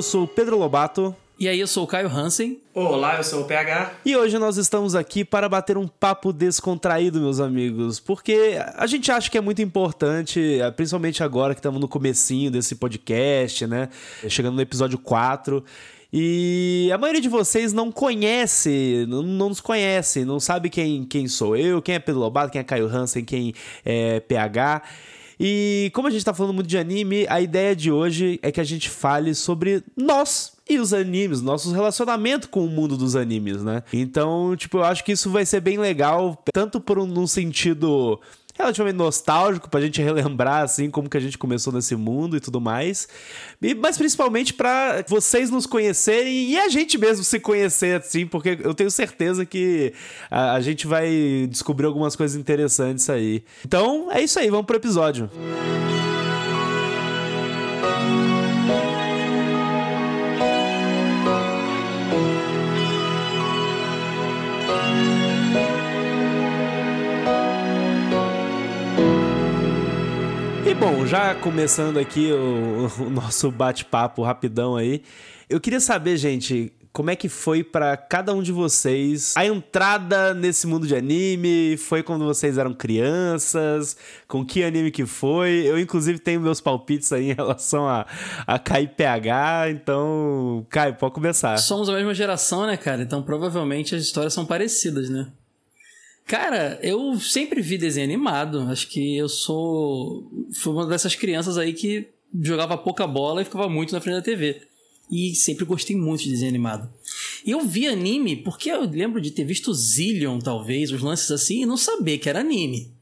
Eu sou o Pedro Lobato. E aí, eu sou o Caio Hansen. Olá, eu sou o PH. E hoje nós estamos aqui para bater um papo descontraído, meus amigos, porque a gente acha que é muito importante, principalmente agora que estamos no comecinho desse podcast, né? Chegando no episódio 4. E a maioria de vocês não conhece, não, não nos conhece, não sabe quem, quem sou eu, quem é Pedro Lobato, quem é Caio Hansen, quem é PH. E como a gente tá falando muito de anime, a ideia de hoje é que a gente fale sobre nós e os animes, nossos relacionamentos com o mundo dos animes, né? Então, tipo, eu acho que isso vai ser bem legal, tanto por um, num sentido relativamente nostálgico pra gente relembrar assim como que a gente começou nesse mundo e tudo mais. E, mas principalmente para vocês nos conhecerem e a gente mesmo se conhecer assim, porque eu tenho certeza que a, a gente vai descobrir algumas coisas interessantes aí. Então, é isso aí, vamos pro episódio. Música bom, já começando aqui o, o nosso bate-papo rapidão aí, eu queria saber, gente, como é que foi para cada um de vocês a entrada nesse mundo de anime? Foi quando vocês eram crianças? Com que anime que foi? Eu, inclusive, tenho meus palpites aí em relação a, a KIPH, então, Caio, pode começar. Somos a mesma geração, né, cara? Então, provavelmente as histórias são parecidas, né? Cara, eu sempre vi desenho animado. Acho que eu sou. Fui uma dessas crianças aí que jogava pouca bola e ficava muito na frente da TV. E sempre gostei muito de desenho animado. E eu vi anime porque eu lembro de ter visto Zillion, talvez, os lances assim, e não saber que era anime.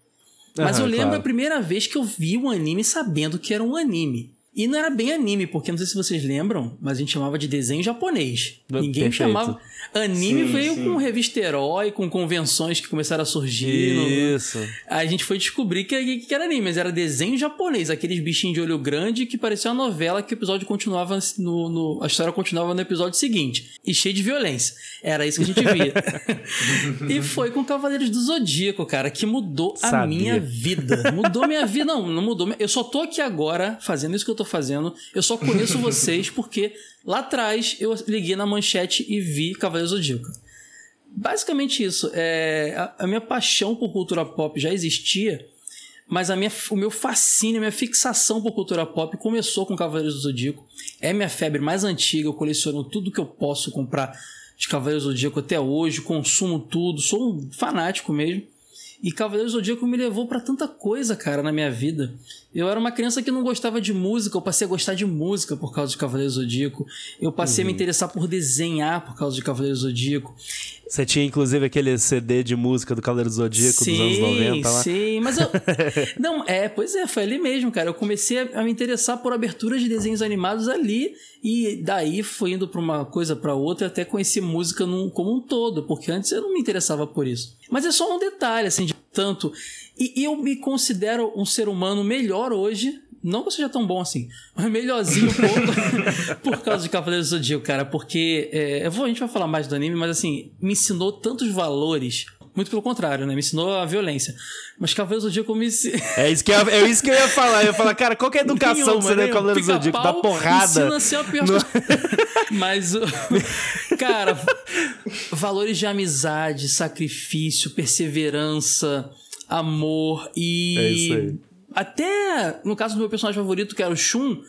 Mas eu lembro claro. a primeira vez que eu vi um anime sabendo que era um anime. E não era bem anime, porque não sei se vocês lembram, mas a gente chamava de desenho japonês. Ninguém Perfeito. chamava. Anime sim, veio sim. com revista herói, com convenções que começaram a surgir. Isso. No... A gente foi descobrir que, que era anime, mas era desenho japonês, aqueles bichinhos de olho grande que parecia uma novela que o episódio continuava no, no, A história continuava no episódio seguinte. E cheio de violência. Era isso que a gente via. e foi com Cavaleiros do Zodíaco, cara, que mudou Sabia. a minha vida. Mudou minha vida. Não, não mudou. Eu só tô aqui agora fazendo isso que eu tô fazendo. Eu só conheço vocês porque lá atrás eu liguei na manchete e vi Cavaleiros do Zodíaco. Basicamente isso. É, a, a, minha paixão por cultura pop já existia, mas a minha, o meu fascínio, a minha fixação por cultura pop começou com Cavaleiros do Zodíaco. É minha febre mais antiga, eu coleciono tudo que eu posso comprar de Cavaleiros do Zodíaco até hoje, consumo tudo, sou um fanático mesmo. E Cavaleiros do Zodíaco me levou para tanta coisa, cara, na minha vida. Eu era uma criança que não gostava de música, eu passei a gostar de música por causa de Cavaleiros do Zodíaco. Eu passei uhum. a me uhum. interessar por desenhar por causa de Cavaleiros do Zodíaco. Você tinha inclusive aquele CD de música do Cavaleiro do Zodíaco sim, dos anos 90 lá. Sim, mas eu. não, é, pois é, foi ali mesmo, cara. Eu comecei a, me interessar por aberturas de desenhos animados ali e daí foi indo para uma coisa para outra até conheci música num, como um todo, porque antes eu não me interessava por isso. Mas é só um detalhe, assim, de tanto. E eu me considero um ser humano melhor hoje não que eu seja tão bom assim, mas melhorzinho um pouco por causa de Cavaleiros do Zodíaco, cara. Porque é, eu vou, a gente vai falar mais do anime, mas assim, me ensinou tantos valores. Muito pelo contrário, né? Me ensinou a violência. Mas Cavaleiros do Zodíaco me. É isso que eu, é isso que eu ia falar. Eu ia falar, cara, qual que é a educação nenhuma, que você deu Cavaleiros do Zodíaco? Dá porrada. Ensina a ser a pior no... Mas, cara, valores de amizade, sacrifício, perseverança, amor e. É isso aí até no caso do meu personagem favorito, que era o Shun,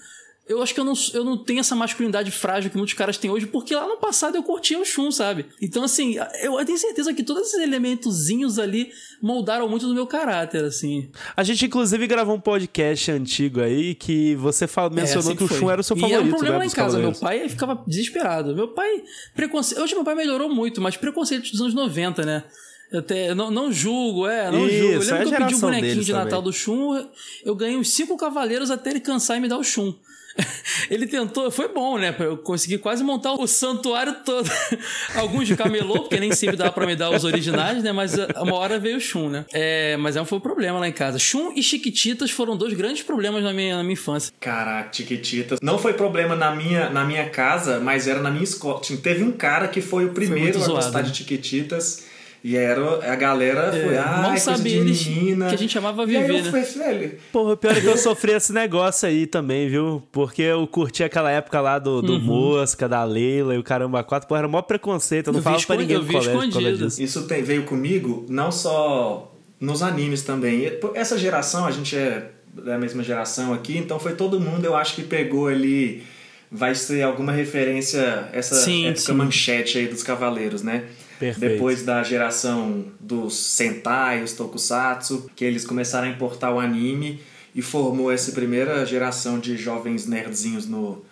eu acho que eu não, eu não tenho essa masculinidade frágil que muitos caras têm hoje, porque lá no passado eu curtia o Shun, sabe? Então, assim, eu tenho certeza que todos esses elementozinhos ali moldaram muito do meu caráter, assim. A gente, inclusive, gravou um podcast antigo aí que você fala, mencionou é, assim que, que o Shun era o seu e favorito. E era um problema né, lá em casa. Meu pai ficava desesperado. Meu pai. Preconceito. Hoje meu pai melhorou muito, mas preconceito dos anos 90, né? Eu te, não, não julgo, é, não Isso, julgo. Eu lembro é que eu pedi um bonequinho de Natal também. do Shun, eu ganhei uns cinco cavaleiros até ele cansar e me dar o Shun. ele tentou, foi bom, né? Eu consegui quase montar o santuário todo. Alguns de camelô, porque nem sempre dá pra me dar os originais, né? Mas uma hora veio o Shun, né? É, mas é um foi um problema lá em casa. Shun e Chiquititas foram dois grandes problemas na minha, na minha infância. Caraca, Chiquititas. Não foi problema na minha, na minha casa, mas era na minha escola. Teve um cara que foi o primeiro foi a gostar de Chiquititas E era, a galera foi, É, ah, sabe de menina. que a gente amava E aí viver, eu né? falei, velho, Porra, o pior é que eu sofri esse negócio aí também, viu? Porque eu curti aquela época lá do, Uhum. do Mosca, da Leila e o caramba quatro. Porra, era o maior preconceito. Eu não Eu vi falava pra ninguém vi colégio por disso. Isso tem- veio comigo não só nos animes também. Pô, Essa geração, a gente é da mesma geração aqui, então foi todo mundo, eu acho que pegou ali. Vai ser alguma referência essa Sim, época sim. manchete aí dos Cavaleiros, né? Perfeito. Depois da geração dos Sentai, os Tokusatsu, que eles começaram a importar o anime e formou essa primeira geração de jovens nerdzinhos no,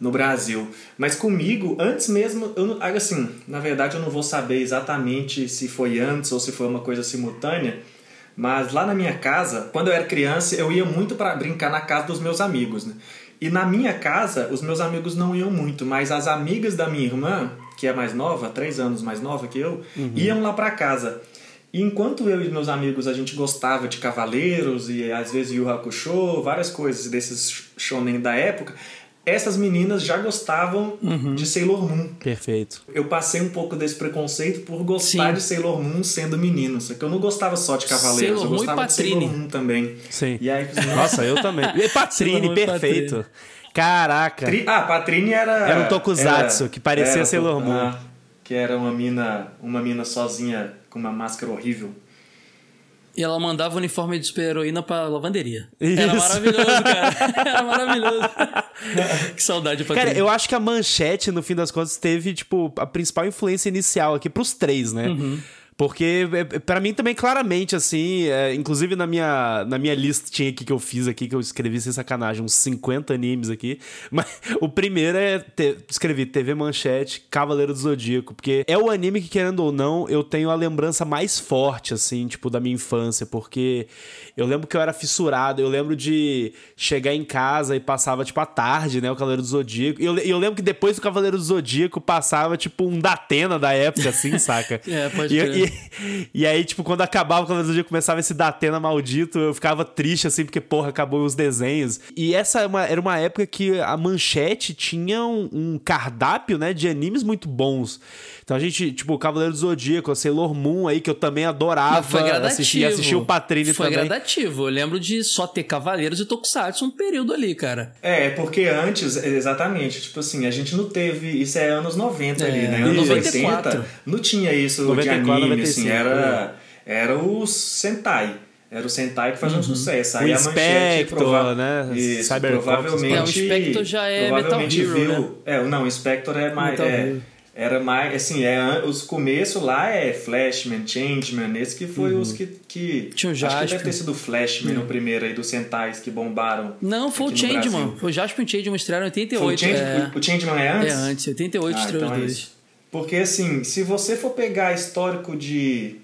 no Brasil. Mas comigo, antes mesmo, eu assim, na verdade eu não vou saber exatamente se foi antes ou se foi uma coisa simultânea, mas lá na minha casa, quando eu era criança, eu ia muito para brincar na casa dos meus amigos, né? E na minha casa, os meus amigos não iam muito, mas as amigas da minha irmã, que é mais nova, três anos mais nova que eu, iam lá para casa. E enquanto eu e meus amigos a gente gostava de Cavaleiros e às vezes Yu Hakusho, várias coisas desses shonen da época, essas meninas já gostavam de Sailor Moon. Perfeito. Eu passei um pouco desse preconceito por gostar Sim. de Sailor Moon sendo menino. Só que eu não gostava só de Cavaleiros, Sailor eu Moon e gostava de Sailor Patrine. Moon também. Sim. E aí, Nossa, eu também. E Patrine, perfeito. Caraca. Tri... Ah, Patrine era. Era um tokusatsu que parecia era Sailor Moon. ah, que era uma mina, uma mina sozinha com uma máscara horrível. E ela mandava o uniforme de super-heroína pra lavanderia. Isso. Era maravilhoso, cara. Era maravilhoso. que saudade, Patrícia. Cara, eu acho que a manchete, no fim das contas, teve, tipo, a principal influência inicial aqui pros três, né? Porque, é, é, pra mim também, claramente, assim, é, inclusive na minha, na minha listinha aqui que eu fiz aqui, que eu escrevi sem sacanagem, uns 50 animes aqui. Mas o primeiro é, te, escrevi TV Manchete, Cavaleiro do Zodíaco, porque é o anime que, querendo ou não, eu tenho a lembrança mais forte, assim, tipo, da minha infância, porque eu lembro que eu era fissurado, eu lembro de chegar em casa e passava, tipo, à tarde, né, o Cavaleiro do Zodíaco. E eu, eu lembro que depois do Cavaleiro do Zodíaco passava, tipo, um Datena da época, assim, saca? É, pode e. e, e aí, tipo, quando acabava o Cavaleiro do Zodíaco, começava esse Datena maldito, eu ficava triste, assim, porque, porra, acabou os desenhos. E essa é uma- era uma época que a Manchete tinha um, um cardápio, né, de animes muito bons. Então a gente, tipo, o Cavaleiro do Zodíaco, a Sailor Moon aí, que eu também adorava Mas foi gradativo. assistir, assistir o Patrine Foi também. gradativo. Eu lembro de só ter Cavaleiros e Tokusatsu um período ali, cara. É, porque antes, exatamente, tipo assim, a gente não teve. Isso é anos 90 ali, É, né? Anos 94. 80. Não tinha isso 94, de anime, 95, assim, era, era o Sentai. Era o Sentai que fazia um sucesso. Aí O a manchete prova- né? Isso, Cybercops, provavelmente. É, o já é provavelmente Metal Hero, viu. né? É, não, o Inspector é mais. Metal é, era mais. Assim, é, os começos lá é Flashman, Changeman, esse que foi os que. que Tinha o acho que deve ter sido o Flashman o primeiro aí dos Sentais que bombaram. Não, foi o Changeman. Brasil. Foi o Jasper e o Changeman estrearam em Foi 88. o, Change, é, o Changeman é antes? é antes, 88 Ah, estreou então os é dois. isso. Porque assim, se você for pegar histórico de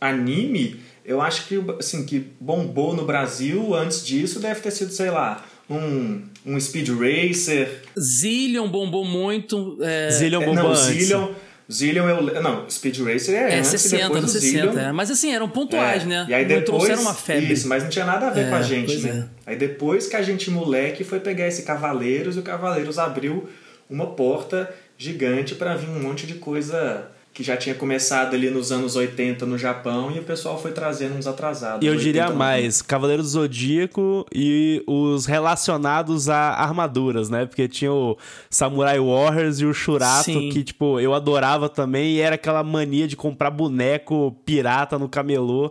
anime, eu acho que assim que bombou no Brasil antes disso deve ter sido, sei lá, um, um Speed Racer. Zillion bombou muito. É, Zillion É, bombou não, antes. Zillion, Zillion eu, não, Speed Racer é, é antes 60, e depois anos o 60. Zillion. é. Mas assim, eram pontuais, É, né? E aí não depois, trouxeram uma febre. Isso, mas não tinha nada a ver É, com a gente, pois né? Aí depois que a gente, moleque, foi pegar esse Cavaleiros, e o Cavaleiros abriu uma porta gigante para vir um monte de coisa que já tinha começado ali nos anos 80 no Japão e o pessoal foi trazendo uns atrasados. E eu diria 80, mais, Cavaleiro do Zodíaco e os relacionados a armaduras, né? Porque tinha o Samurai Warriors e o Shurato, Sim. que, tipo, eu adorava também, e era aquela mania de comprar boneco pirata no camelô,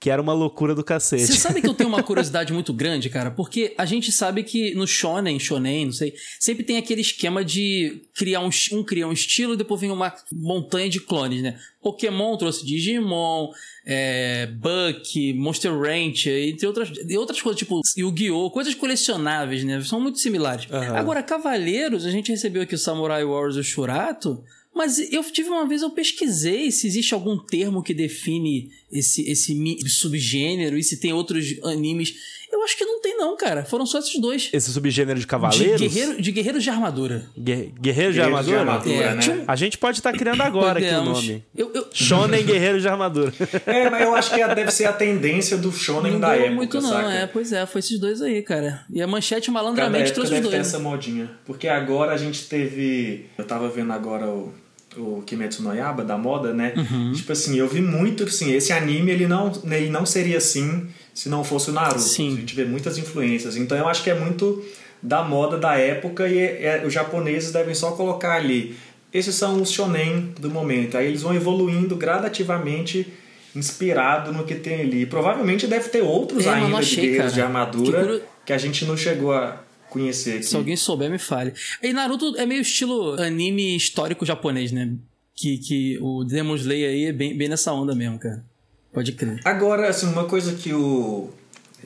que era uma loucura do cacete. Você sabe que eu tenho uma curiosidade muito grande, cara? Porque a gente sabe que no shonen, shonen, não sei, sempre tem aquele esquema de criar um, um cria um estilo e depois vem uma montanha de clones, né? Pokémon trouxe Digimon, é, Buck, Monster Ranch, entre outras, e outras coisas, tipo Yu-Gi-Oh!, coisas colecionáveis, né? São muito similares. Aham. Agora, Cavaleiros, a gente recebeu aqui o Samurai Warriors e o Shurato, mas eu tive uma vez, eu pesquisei se existe algum termo que define esse, esse subgênero e se tem outros animes. Eu acho que não tem, não, cara. Foram só esses dois. Esse subgênero de De, cavaleiros? guerreiro, de guerreiros de armadura. Guerre- Guerreiro de Guerreiros de armadura? armadura. É, né? A gente pode estar criando agora aqui o nome. Eu, eu, Shonen Guerreiro de Armadura. É, mas eu acho que deve ser a tendência do shonen não da época, muito, não. saca? É, pois é, foi esses dois aí, cara. E a manchete Cada malandramente época trouxe os deve ter dois. essa modinha. Porque agora a gente teve. Eu tava vendo agora o. o Kimetsu no Yaba, da moda, né? Uhum. Tipo assim, eu vi muito que assim, esse anime ele não, ele não seria assim se não fosse o Naruto. Sim. A gente vê muitas influências. Então eu acho que é muito da moda da época e é, é, os japoneses devem só colocar ali. Esses são os shonen do momento. Aí eles vão evoluindo gradativamente inspirado no que tem ali. Provavelmente deve ter outros é, ainda de guerreiros de armadura que, que a gente não chegou a conhecer aqui. Se alguém souber, me fale. E Naruto é meio estilo anime histórico japonês, né? Que, que o Demon Slayer aí é bem, bem nessa onda mesmo, cara. Pode crer. Agora, assim, uma coisa que o.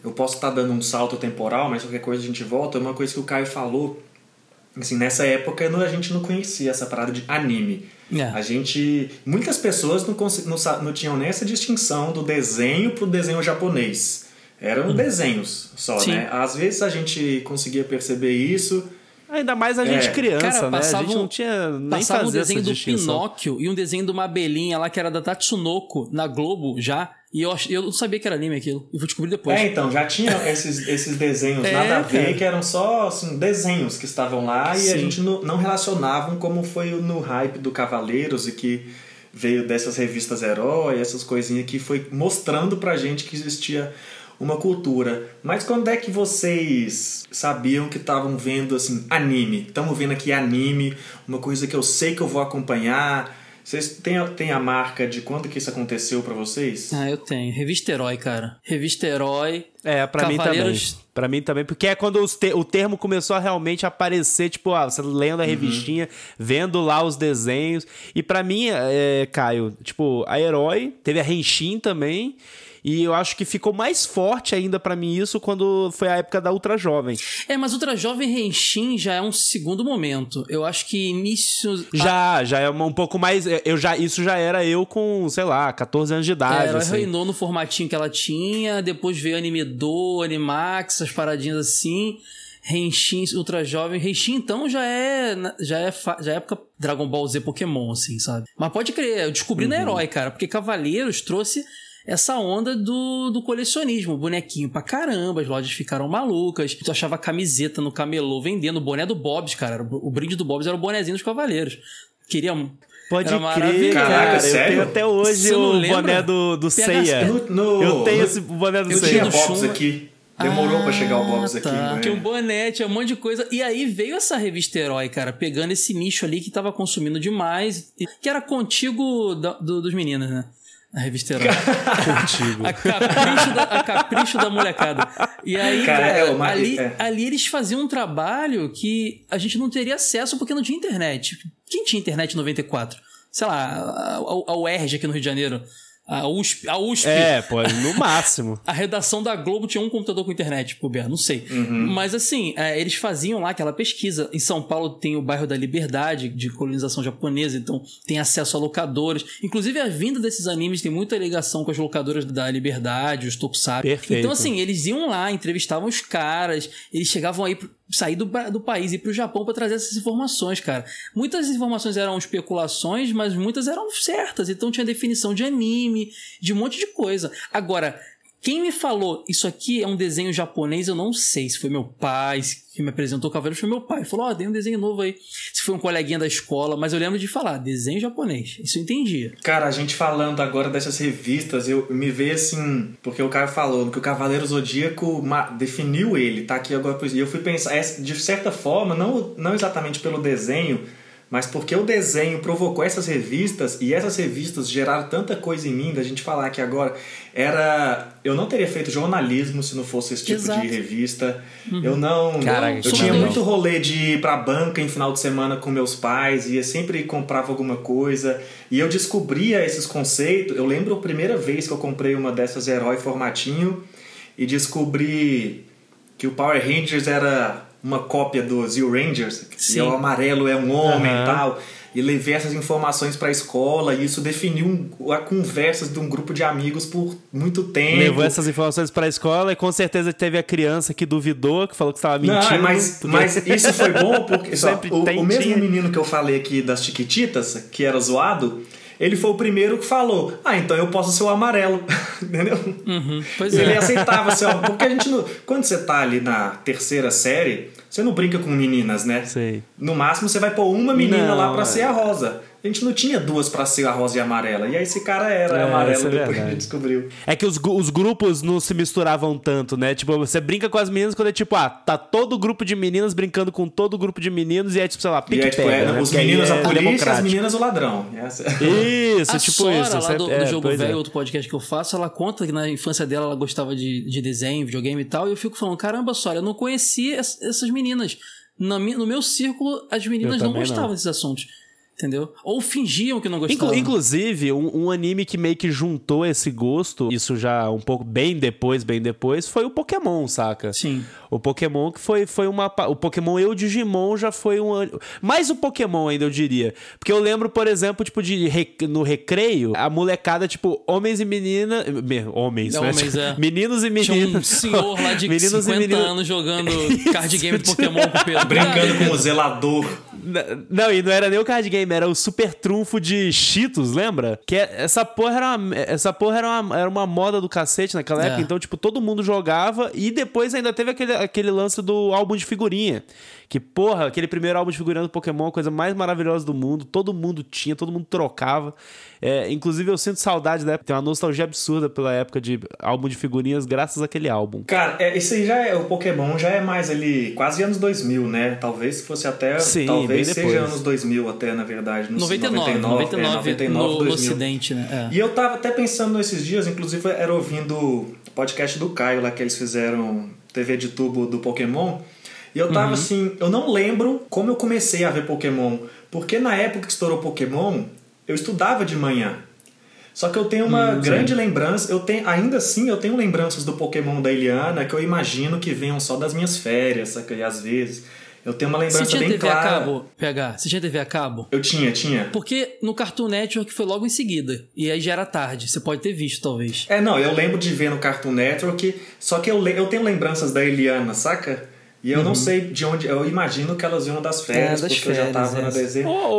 Eu posso estar tá dando um salto temporal, mas qualquer coisa a gente volta. Uma coisa que o Caio falou. Assim, nessa época a gente não conhecia essa parada de anime. É. A gente. Muitas pessoas não, não, não tinham nem essa distinção do desenho pro desenho japonês. Eram uhum. desenhos só, Sim. né? Às vezes a gente conseguia perceber isso. Ainda mais a gente é. criança, Cara, né? A gente não tinha nem passava um desenho do Pinóquio e um desenho de uma abelhinha lá que era da Tatsunoko na Globo já. E eu, eu não sabia que era anime aquilo. E vou descobrir depois. É, então, já tinha esses, esses desenhos é, nada a ver, cara. que eram só assim, desenhos que estavam lá Sim. e a gente não, não relacionavam como foi no hype do Cavaleiros e que veio dessas revistas herói, essas coisinhas que foi mostrando pra gente que existia uma cultura. Mas quando é que vocês sabiam que estavam vendo assim anime? Estamos vendo aqui anime, uma coisa que eu sei que eu vou acompanhar. Vocês têm, têm a marca de quando que isso aconteceu para vocês? Ah, eu tenho. Revista Herói, cara. Revista Herói. É, pra Cavaleiros... mim também. Pra mim também, porque é quando te o termo começou a realmente aparecer, tipo, ah, você lendo a uhum. revistinha, uhum. vendo lá os desenhos. E para mim, é, Caio, tipo, a Herói, teve a Renshin também. E eu acho que ficou mais forte ainda para mim isso quando foi a época da Ultra Jovem. É, mas Ultra Jovem Renshin já é um segundo momento. Eu acho que início. Já, já é um pouco mais. Eu já, isso já era eu com, sei lá, 14 anos de idade. É, ela assim. reinou no formatinho que ela tinha, depois veio Anime Do, Animax, essas paradinhas assim. Henshin Ultra Jovem. Henshin, então, já é, já é, já é época Dragon Ball Z Pokémon, assim, sabe? Mas pode crer, eu descobri uhum. na Herói, cara, porque Cavaleiros trouxe essa onda do, do colecionismo. Bonequinho pra caramba, as lojas ficaram malucas. Tu achava camiseta no camelô vendendo. O boné do Bob's, cara. O brinde do Bob's era o bonezinho dos cavaleiros. Queria. Pode crer, Caraca, cara. Eu tenho até hoje o boné do, do Ceia. eu tenho esse boné do eu Ceia. Eu tinha Bob's aqui. Demorou ah, pra chegar o Bob's tá. aqui. Né? Tinha um boné, tinha um monte de coisa. E aí veio essa revista Herói, cara, pegando esse nicho ali que tava consumindo demais. Que era contigo da, do, dos meninos, né? A revista Herói. Contigo. A capricho, da, a capricho da molecada. E aí, cara, cara é, ali, é. ali eles faziam um trabalho que a gente não teria acesso porque não tinha internet. Quem tinha internet em 94? Sei lá, a, a, a UERJ aqui no Rio de Janeiro. A USP, a USP. É, pô, no máximo. a redação da Globo tinha um computador com internet, pô, não sei. Uhum. Mas assim, é, eles faziam lá aquela pesquisa. Em São Paulo tem o bairro da Liberdade, de colonização japonesa, então tem acesso a locadores. Inclusive, a vinda desses animes tem muita ligação com as locadoras da Liberdade, os Tokusatsu. Perfeito. Então, assim, eles iam lá, entrevistavam os caras, eles chegavam aí sair do, do país e ir pro Japão para trazer essas informações, cara. Muitas informações eram especulações, mas muitas eram certas. Então tinha definição de anime, de um monte de coisa. Agora, quem me falou isso aqui é um desenho japonês, eu não sei se foi meu pai, que me apresentou o Cavaleiro foi meu pai. Falou: Ó, oh, tem um desenho novo aí. Se foi um coleguinha da escola, mas eu lembro de falar: desenho japonês. Isso eu entendia. Cara, a gente falando agora dessas revistas, eu me vejo assim, porque o cara falou que o Cavaleiro Zodíaco definiu ele, tá aqui agora. E eu fui pensar, de certa forma, não, não exatamente pelo desenho mas porque o desenho provocou essas revistas e essas revistas geraram tanta coisa em mim da gente falar que agora era eu não teria feito jornalismo se não fosse esse tipo Exato. de revista uhum. eu não Caraca, eu tinha muito rolê de ir pra banca em final de semana com meus pais ia sempre comprava alguma coisa e eu descobria esses conceitos eu lembro a primeira vez que eu comprei uma dessas herói formatinho e descobri que o Power Rangers era uma cópia do Zio Rangers, Sim. e o amarelo é um homem uhum. e tal. E levei essas informações para a escola e isso definiu a conversas de um grupo de amigos por muito tempo. Levou essas informações para a escola e com certeza teve a criança que duvidou, que falou que estava mentindo. Não, mas, porque... mas isso foi bom porque só, o, o mesmo menino que eu falei aqui das Chiquititas, que era zoado, ele foi o primeiro que falou: Ah, então eu posso ser o amarelo. Entendeu? Uhum, ele é. aceitava ser o. Porque a gente não. Quando você tá ali na terceira série, você não brinca com meninas, né? Sei. No máximo você vai pôr uma menina não, lá para é. ser a rosa. A gente não tinha duas pra ser a rosa e a amarela. E aí esse cara era É, amarelo isso é depois que a gente descobriu. É que os, os grupos não se misturavam tanto, né? Tipo, você brinca com as meninas quando é tipo, ah, tá todo grupo de meninas brincando com todo grupo de meninos e é tipo, sei lá, E pique é, tipo, pega, é, né? os Porque meninos é a polícia e as meninas o ladrão. Essa- Isso, a tipo Sora, isso. lá você- do, é, do Jogo é. Velho, outro podcast que eu faço, ela conta que na infância dela ela gostava de, de desenho, videogame e tal, e eu fico falando, caramba, Sora, eu não conhecia es- essas meninas. No meu círculo, as meninas não gostavam não. desses assuntos. Entendeu? Ou fingiam que não Inclu- gostavam. inclusive, um, um anime que meio que juntou esse gosto, isso já um pouco bem depois, bem depois, foi o Pokémon, saca? Sim. O Pokémon que foi, foi uma. O Pokémon e o Digimon já foi um. Mais o Pokémon ainda, eu diria. Porque eu lembro, por exemplo, tipo, de rec- no recreio, a molecada, tipo, homens e meninas. me- Homens, É, né? homens, é. Meninos e Tinha meninas. um senhor lá de Meninos e 50 meninas- anos jogando card game do Pokémon com o Pedro. Brincando com o zelador. Não, e não era nem o card game, era o super trunfo de Cheetos, lembra? Que é- essa porra era uma, essa porra era uma, era uma moda do cacete naquela É. época, então, tipo, todo mundo jogava e depois ainda teve aquele, aquele lance do álbum de figurinha. Que, porra, aquele primeiro álbum de figurinha do Pokémon, a coisa mais maravilhosa do mundo, todo mundo tinha, todo mundo trocava. É, inclusive, eu sinto saudade da época, tem uma nostalgia absurda pela época de álbum de figurinhas, graças àquele álbum. Cara, é, esse aí já é. O Pokémon já é mais ali, quase anos 2000, né? Talvez fosse até. Sim, talvez bem seja anos 2000 até, na verdade. no 99, 99, é, 99 no, no 2000. Ocidente, né? É. E eu tava até pensando nesses dias, inclusive era ouvindo o podcast do Caio lá que eles fizeram TV de tubo do Pokémon. E eu Uhum. tava assim, eu não lembro como eu comecei a ver Pokémon, porque na época que estourou Pokémon, eu estudava de manhã. Só que eu tenho uma Hum, grande lembrança, eu tenho, ainda assim eu tenho lembranças do Pokémon da Eliana que eu imagino que venham só das minhas férias, saca? E às vezes eu tenho uma Você lembrança bem TV a clara. cabo, PH? Você tinha TV a cabo? Eu tinha, tinha. Porque no Cartoon Network foi logo em seguida. E aí já era tarde. Você pode ter visto, talvez. É, não, eu lembro de ver no Cartoon Network, só que eu, eu tenho lembranças da Eliana, saca? E eu não sei de onde. Eu imagino que elas vinham das férias, Uhum. É, das porque eu já férias, tava na é. desenho. Ou,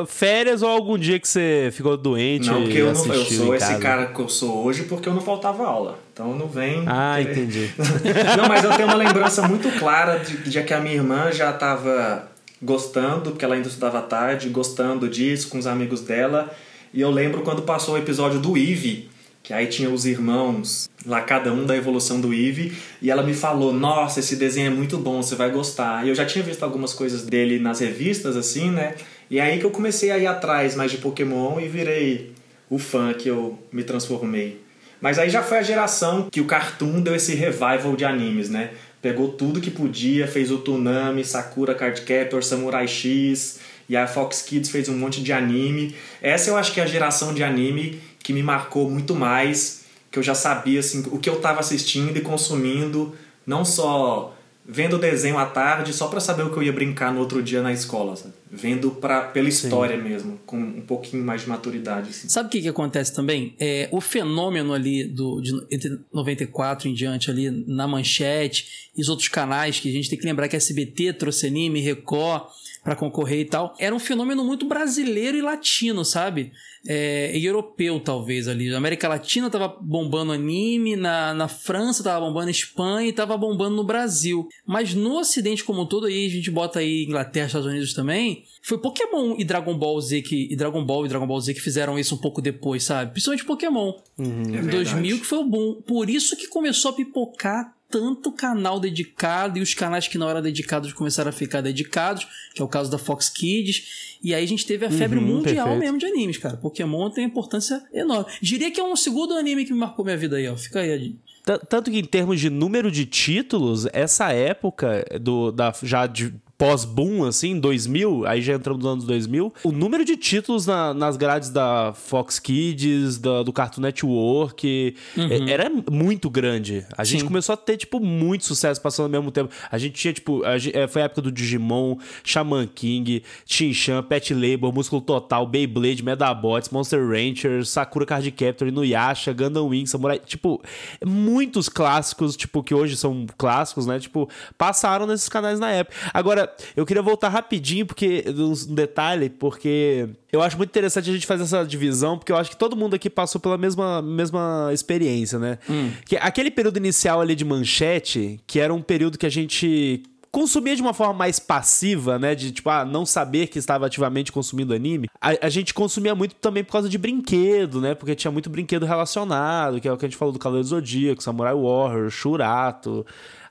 ou, férias ou algum dia que você ficou doente Não, porque e eu, não, eu sou esse casa. cara que eu sou hoje porque eu não faltava aula. Então não vem. Ah, querer- entendi. não, mas eu tenho uma lembrança muito clara de, de que a minha irmã já estava gostando, porque ela ainda estudava tarde, gostando disso com os amigos dela. E eu lembro quando passou o episódio do Eve, que aí tinha os irmãos, lá cada um da evolução do Eve, e ela me falou: Nossa, esse desenho é muito bom, você vai gostar. E eu já tinha visto algumas coisas dele nas revistas, assim, né? E aí que eu comecei a ir atrás mais de Pokémon e virei o fã que eu me transformei. Mas aí já foi a geração que o Cartoon deu esse revival de animes, né? Pegou tudo que podia, fez o Toonami, Sakura Card Captor, Samurai X, e a Fox Kids fez um monte de anime. Essa eu acho que é a geração de anime que me marcou muito mais, que eu já sabia assim, o que eu estava assistindo e consumindo, não só vendo desenho à tarde só para saber o que eu ia brincar no outro dia na escola, sabe? Vendo pra, pela história mesmo, com um pouquinho mais de maturidade. Assim. Sabe o que, que acontece também? É, o fenômeno ali do, de, entre 94 em diante, ali na manchete e os outros canais, que a gente tem que lembrar que a SBT trouxe anime, Record para concorrer e tal, era um fenômeno muito brasileiro e latino, sabe? É, e europeu, talvez, ali. Na América Latina tava bombando anime, na, na França tava bombando Espanha e tava bombando no Brasil. Mas no Ocidente como um todo, aí a gente bota aí Inglaterra, Estados Unidos também, foi Pokémon e Dragon Ball Z que, e Dragon Ball e Dragon Ball Z que fizeram isso um pouco depois, sabe? Principalmente Pokémon. É Em verdade. 2000 que foi o boom. Por isso que começou a pipocar tanto canal dedicado e os canais que não eram dedicados começaram a ficar dedicados, que é o caso da Fox Kids. E aí a gente teve a febre Uhum, mundial perfeito. mesmo de animes, cara. Pokémon tem importância enorme. Diria que é um segundo anime que me marcou minha vida aí, ó. Fica aí, Adi. T- Tanto que em termos de número de títulos, essa época do, da, já de pós-boom, assim, 2000, aí já entramos nos anos 2000, o número de títulos na- nas grades da Fox Kids, da- do Cartoon Network, é- era muito grande. A gente Sim. começou a ter, tipo, muito sucesso passando ao mesmo tempo. A gente tinha, tipo, a é, foi a época do Digimon, Shaman King, Shin-Chan, Pet Labor, Músculo Total, Beyblade, Medabots, Monster Rancher, Sakura Card Captor, Inuyasha, Gundam Wing, Samurai, tipo, muitos clássicos, tipo, que hoje são clássicos, né? Tipo, passaram nesses canais na época. Agora, eu queria voltar rapidinho, porque, um detalhe, porque eu acho muito interessante a gente fazer essa divisão, porque eu acho que todo mundo aqui passou pela mesma, mesma experiência, né? Que aquele período inicial ali de manchete, que era um período que a gente consumia de uma forma mais passiva, né? De, tipo, ah, não saber que estava ativamente consumindo anime. A, a, gente consumia muito também por causa de brinquedo, né? Porque tinha muito brinquedo relacionado, que é o que a gente falou do Cavaleiro Zodíaco, Samurai Warrior, Shurato.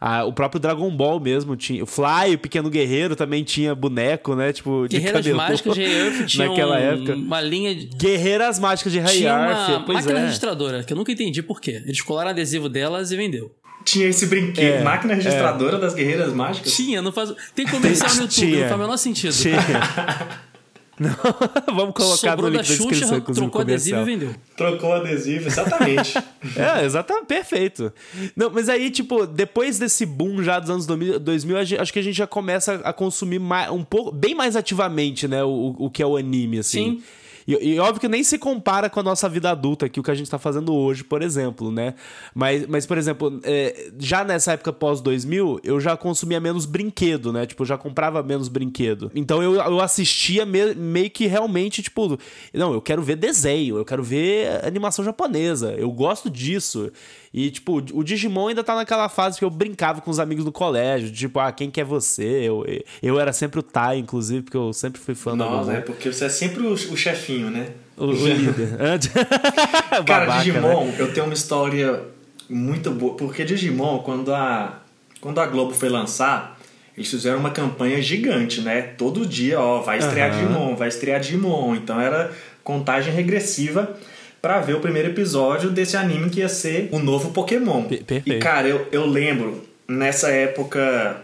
Ah, o próprio Dragon Ball mesmo tinha. O Fly, o Pequeno Guerreiro, também tinha boneco, né? Tipo, Guerreiras de Mágicas de Earth tinha naquela um, época. uma linha de. Guerreiras Mágicas de Tinha Arf, uma pois máquina é. registradora, que eu nunca entendi por quê. Eles colaram adesivo delas e vendeu. Tinha esse brinquedo, É, máquina registradora das guerreiras mágicas. Tinha, não faz. Tem comercial no YouTube, Tinha. não faz o menor sentido. Tinha. Não, vamos colocar Sobrou no da link da descrição, Xuxa, inclusive, trocou adesivo e vendeu. Trocou adesivo, exatamente. É, exatamente, perfeito. Não, mas aí, tipo, depois desse boom já dos anos 2000, 2000 a gente- acho que a gente já começa a consumir mais, um pouco, bem mais ativamente, né, o, o que é o anime, assim. Sim. E, e óbvio que nem se compara com a nossa vida adulta, que o que a gente tá fazendo hoje, por exemplo, né? Mas, mas por exemplo, é, já nessa época pós-2000, eu já consumia menos brinquedo, né? Tipo, eu já comprava menos brinquedo. Então eu, eu assistia me- meio que realmente, tipo, não, eu quero ver desenho, eu quero ver animação japonesa, eu gosto disso. E, tipo, o Digimon ainda tá naquela fase que eu brincava com os amigos no colégio, tipo, ah, quem que é você? Eu, eu era sempre o Tai, inclusive, porque eu sempre fui fã Nossa, Momon. é porque você é sempre o, o chefinho, né? O, o líder. Cara, Babaca, Digimon, né? eu tenho uma história muito boa. Porque Digimon, quando a, quando a Globo foi lançar, eles fizeram uma campanha gigante, né? Todo dia, ó, vai estrear Aham. Digimon, vai estrear Digimon. Então era contagem regressiva pra ver o primeiro episódio desse anime que ia ser o novo Pokémon. Per- perfeito. E cara, eu, eu lembro, nessa época,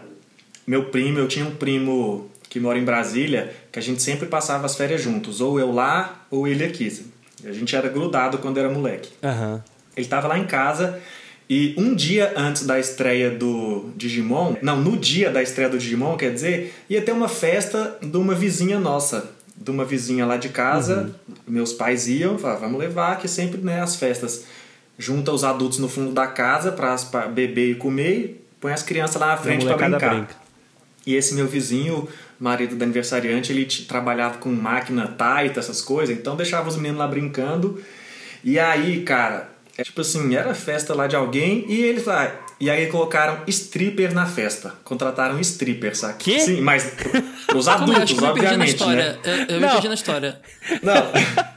meu primo, eu tinha um primo que mora em Brasília, que a gente sempre passava as férias juntos, ou eu lá, ou ele aqui. A gente era grudado quando era moleque. Aham. Ele tava lá em casa e um dia antes da estreia do Digimon, não, no dia da estreia do Digimon, quer dizer, ia ter uma festa de uma vizinha nossa, de uma vizinha lá de casa. Meus pais iam, falavam, vamos levar, que sempre, né, as festas junta os adultos no fundo da casa pra beber e comer, põe as crianças lá na frente pra molecada brincar. brinca. E esse meu vizinho, marido do aniversariante, ele trabalhava com máquina Taita, essas coisas, então deixava os meninos lá brincando. E aí, cara, é tipo assim, era festa lá de alguém e eles lá. E aí colocaram stripper na festa. Contrataram stripper, sabe? Quê? Sim, mas Como é? adultos, que eu me perdi na obviamente, história. né? Eu, eu me perdi na história. Não,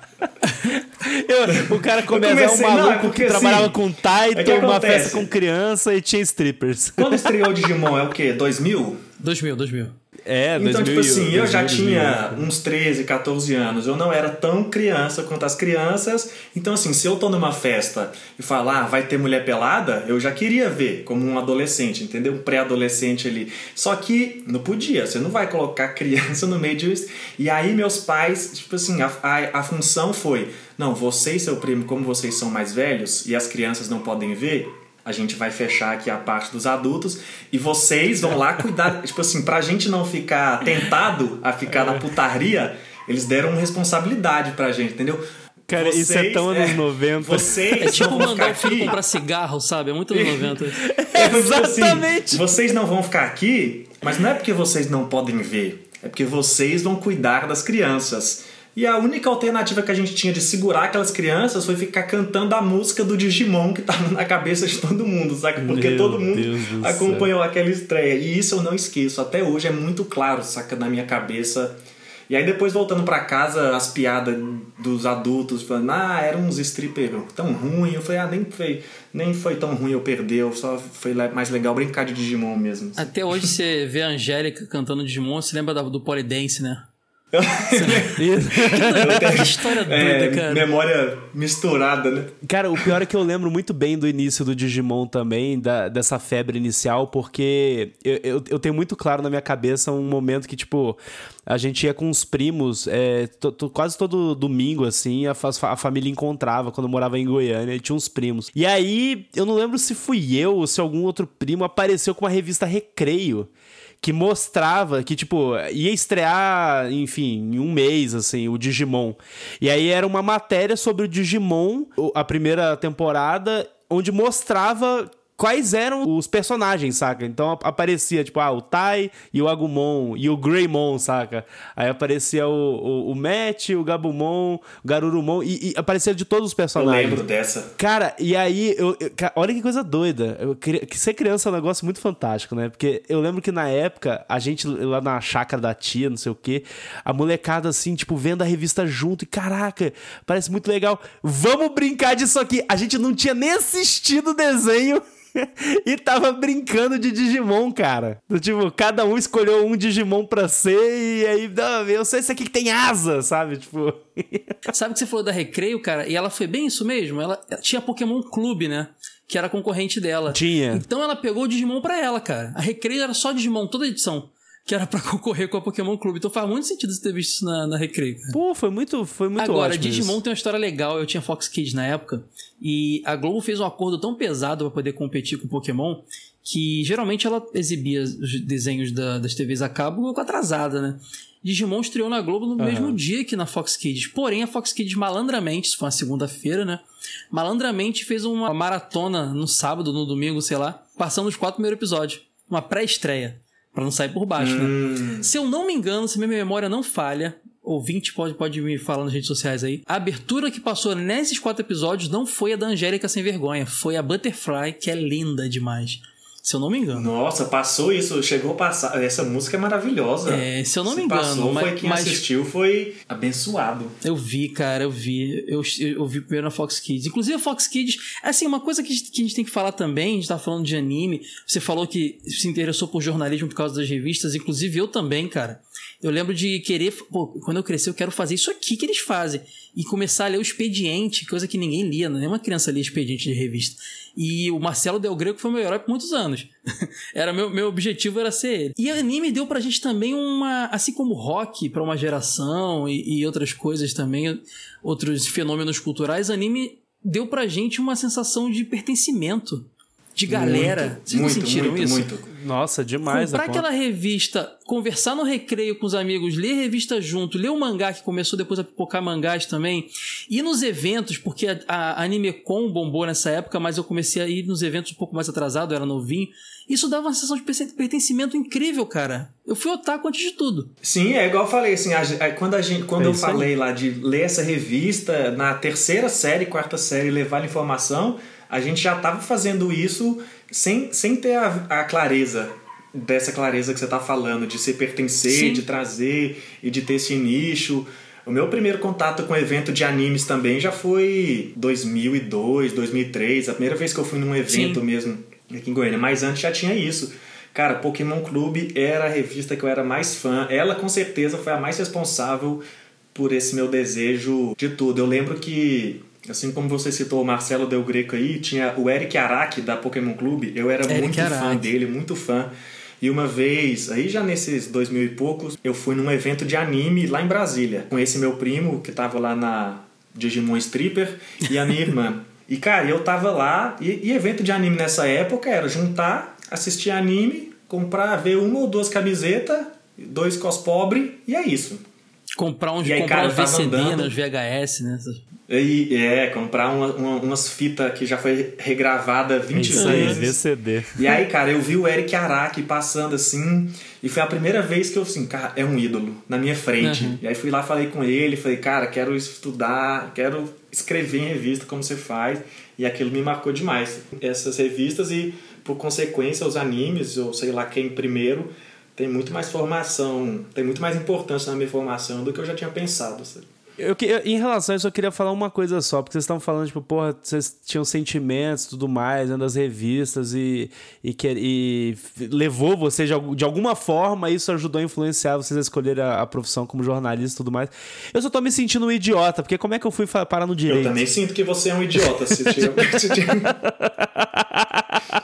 Eu- o cara começa comecei- é um não, é maluco porque, que trabalhava assim, com Taito, é que uma festa com criança e tinha strippers. quando estreou o Digimon é o quê? 2000? 2000, 2000. É, Então, 2000, tipo assim, eu já 2000, tinha 2000. uns 13, 14 anos. Eu não era tão criança quanto as crianças. Então, assim, se eu tô numa festa e falar, ah, vai ter mulher pelada, eu já queria ver como um adolescente, entendeu? Um pré-adolescente ali. Só que não podia, você não vai colocar criança no meio disso. E aí, meus pais, tipo assim, a, a, a função foi: não, você e seu primo, como vocês são mais velhos e as crianças não podem ver, a gente vai fechar aqui a parte dos adultos e vocês vão lá cuidar. tipo assim, pra gente não ficar tentado a ficar na putaria, eles deram uma responsabilidade pra gente, entendeu? Cara, isso é tão anos 90. Vocês É tipo mandar o filho comprar cigarro, sabe? É muito anos 90. É, tipo assim, Exatamente. vocês não vão ficar aqui, mas não é porque vocês não podem ver, é porque vocês vão cuidar das crianças. E a única alternativa que a gente tinha de segurar aquelas crianças foi ficar cantando a música do Digimon que tava na cabeça de todo mundo, saca? Porque Meu todo mundo Deus acompanhou aquela estreia. E isso eu não esqueço. Até hoje é muito claro, saca, na minha cabeça. E aí depois voltando pra casa, as piadas dos adultos falando, ah, eram uns stripper tão ruim. Eu falei, ah, nem foi, nem foi tão ruim eu perder, só foi mais legal brincar de Digimon mesmo. Até hoje você vê a Angélica cantando Digimon, você lembra do Polydance, né? Que história doida, É, cara. memória misturada, né? Cara, o pior é que eu lembro muito bem do início do Digimon também, da, dessa febre inicial, porque eu, eu, eu tenho muito claro na minha cabeça um momento que, tipo, a gente ia com os primos, é, to- to- quase todo domingo, assim, a, fa- a família encontrava quando eu morava em Goiânia, e tinha uns primos. E aí, eu não lembro se fui eu ou se algum outro primo apareceu com uma revista Recreio que mostrava que, tipo, ia estrear, enfim, em um mês, assim, o Digimon. E aí era uma matéria sobre o Digimon, a primeira temporada, onde mostrava quais eram os personagens, saca? Então aparecia, tipo, ah, o Tai e o Agumon e o Greymon, saca? Aí aparecia o, o, o Matt, o Gabumon, o Garurumon e, e aparecia de todos os personagens. Eu lembro dessa. Cara, e aí, eu, eu, olha que coisa doida. Eu, ser criança é um negócio muito fantástico, né? Porque eu lembro que na época, a gente lá na chácara da tia, não sei o quê, a molecada assim, tipo, vendo a revista junto e caraca, parece muito legal. Vamos brincar disso aqui. A gente não tinha nem assistido o desenho e tava brincando de Digimon, cara. Tipo, cada um escolheu um Digimon pra ser e aí, não, eu sei esse aqui que tem asa, sabe? Tipo. sabe que você falou da Recreio, cara? E ela foi bem isso mesmo? Ela tinha Pokémon Clube, né? Que era concorrente dela. Tinha. Então ela pegou o Digimon pra ela, cara. A Recreio era só Digimon, toda edição que era para concorrer com a Pokémon Clube. Então faz muito sentido você ter visto isso na, na Recreio. Pô, foi muito, foi muito Agora, Digimon isso. tem uma história legal. Eu tinha Fox Kids na época e a Globo fez um acordo tão pesado para poder competir com o Pokémon que geralmente ela exibia os desenhos da, das TVs a cabo com atrasada, né? Digimon estreou na Globo no uhum. mesmo dia que na Fox Kids. Porém, a Fox Kids malandramente, isso foi uma segunda-feira, né? Malandramente fez uma maratona no sábado, no domingo, sei lá, passando os quatro primeiros episódios. Uma pré-estreia. Pra não sair por baixo, né? hum. né? Se eu não me engano, se minha memória não falha, ouvinte pode, pode me falar nas redes sociais aí. A abertura que passou nesses quatro episódios não foi a da Angélica Sem Vergonha, foi a Butterfly, que é linda demais se eu não me engano. Nossa, passou isso, chegou a passar. Essa música é maravilhosa. É, se eu não se me engano. Passou, mas, foi quem mas... assistiu foi abençoado. Eu vi, cara, eu vi. Eu, eu vi primeiro na Fox Kids. Inclusive a Fox Kids, assim, uma coisa que a, gente, que a gente tem que falar também, a gente tá falando de anime. Você falou que se interessou por jornalismo por causa das revistas, inclusive eu também, cara. Eu lembro de querer, pô, quando eu crescer eu quero fazer isso aqui que eles fazem. E começar a ler o expediente, coisa que ninguém lia, nenhuma criança lia expediente de revista. E o Marcelo Del Greco foi meu herói por muitos anos. era meu, meu objetivo era ser ele. E anime deu pra gente também uma. Assim como rock para uma geração e, e outras coisas também, outros fenômenos culturais, anime deu pra gente uma sensação de pertencimento de galera. Muito, Vocês muito, sentiram muito, isso? Muito. Nossa, demais. Comprar aquela revista, conversar no recreio com os amigos, ler revista junto, ler o mangá que começou depois a pipocar mangás também, ir nos eventos, porque a, a AnimeCon bombou nessa época, mas eu comecei a ir nos eventos um pouco mais atrasado, eu era novinho. Isso dava uma sensação de pertencimento incrível, cara. Eu fui otaku antes de tudo. Sim, é igual eu falei, assim, a, quando, a gente, quando é eu falei aí. lá de ler essa revista na terceira série, quarta série, levar a informação, a gente já estava fazendo isso sem, sem ter a, a clareza dessa clareza que você está falando, de se pertencer, Sim. de trazer e de ter esse nicho. O meu primeiro contato com evento de animes também já foi 2002, 2003, a primeira vez que eu fui num evento Sim. mesmo aqui em Goiânia, mas antes já tinha isso. Cara, Pokémon Clube era a revista que eu era mais fã. Ela com certeza foi a mais responsável por esse meu desejo de tudo. Eu lembro que Assim como você citou o Marcelo Del Greco aí, tinha o Eric Araki da Pokémon Clube. Eu era Eric muito Araki. fã dele, muito fã. E uma vez, aí já nesses dois mil e poucos, eu fui num evento de anime lá em Brasília. Com esse meu primo, que tava lá na Digimon Stripper, e a minha irmã. E, cara, eu tava lá, e, e evento de anime nessa época era juntar, assistir anime, comprar, ver uma ou duas camisetas, dois cos pobre, e é isso. Comprar uns, aí, comprar cara, VCD, VHS, né? E, é, comprar uma, uma, umas fitas que já foi regravada 20 Isso vezes. VCD. E aí, cara, eu vi o Eric Araki passando assim, e foi a primeira vez que eu assim, cara, é um ídolo na minha frente. Uhum. E aí fui lá, falei com ele, falei, cara, quero estudar, quero escrever em revista como você faz. E aquilo me marcou demais. Essas revistas e, por consequência, os animes, ou sei lá quem primeiro, tem muito mais formação, tem muito mais importância na minha formação do que eu já tinha pensado. Sabe? Eu, eu, em relação a isso, eu queria falar uma coisa só, porque vocês estão falando, tipo, porra, vocês tinham sentimentos e tudo mais, né, das revistas e, e, que, e levou vocês, de, de alguma forma, isso ajudou a influenciar vocês a escolher a, a, profissão como jornalista e tudo mais. Eu só tô me sentindo um idiota, porque como é que eu fui parar no direito? Eu também sinto que você é um idiota, se.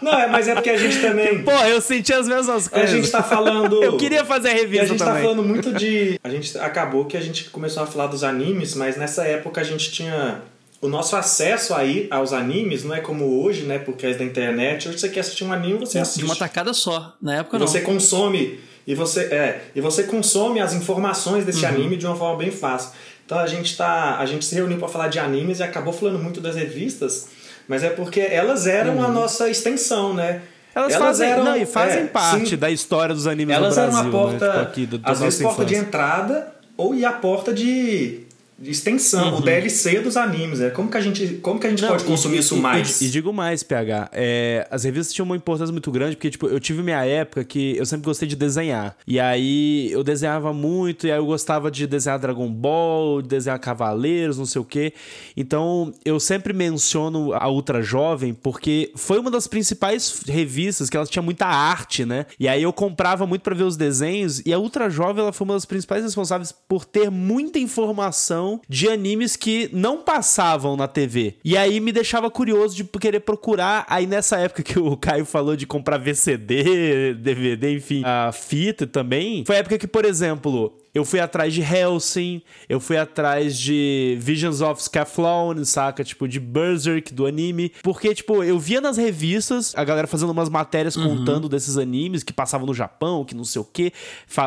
Não, é, mas é porque a gente também. Pô, eu senti as mesmas coisas. A gente tá falando. eu queria fazer a revista. a gente tá também. tá falando muito de. A gente acabou que a gente começou a falar dos animes, mas nessa época a gente tinha. O nosso acesso aí aos animes não é como hoje, né? Porque é da internet. Hoje você quer assistir um anime, você assiste. De uma tacada só. Na época e não. Você consome. E você, é, e você consome as informações desse uhum. anime de uma forma bem fácil. Então a gente tá. A gente se reuniu para falar de animes e acabou falando muito das revistas mas é porque elas eram uhum. a nossa extensão, né? Elas, elas fazem, eram, não, e fazem é, parte sim, da história dos animes elas no Brasil. Elas eram a porta, né? tipo, aqui, do, às vezes porta de entrada ou e a porta de extensão, uhum. o DLC dos animes. É. Como que a gente, como que a gente Não, pode consumir e, isso mais? E, e, digo mais, PH. É, as revistas tinham uma importância muito grande, porque tipo, eu tive minha época que eu sempre gostei de desenhar. E aí eu desenhava muito, e aí eu gostava de desenhar Dragon Ball, desenhar Cavaleiros, não sei o quê. Então eu sempre menciono a Ultra Jovem, porque foi uma das principais revistas que ela tinha muita arte, né? E aí eu comprava muito para ver os desenhos, e a Ultra Jovem ela foi uma das principais responsáveis por ter muita informação de animes que não passavam na TV. E aí me deixava curioso de querer procurar. Aí nessa época que o Caio falou de comprar VCD, DVD, enfim, a fita também, foi a época que, por exemplo, eu fui atrás de Helsing, eu fui atrás de Visions of Scathlon, saca? Tipo, de Berserk, do anime. Porque, tipo, eu via nas revistas a galera fazendo umas matérias uhum. contando desses animes que passavam no Japão, que não sei o quê.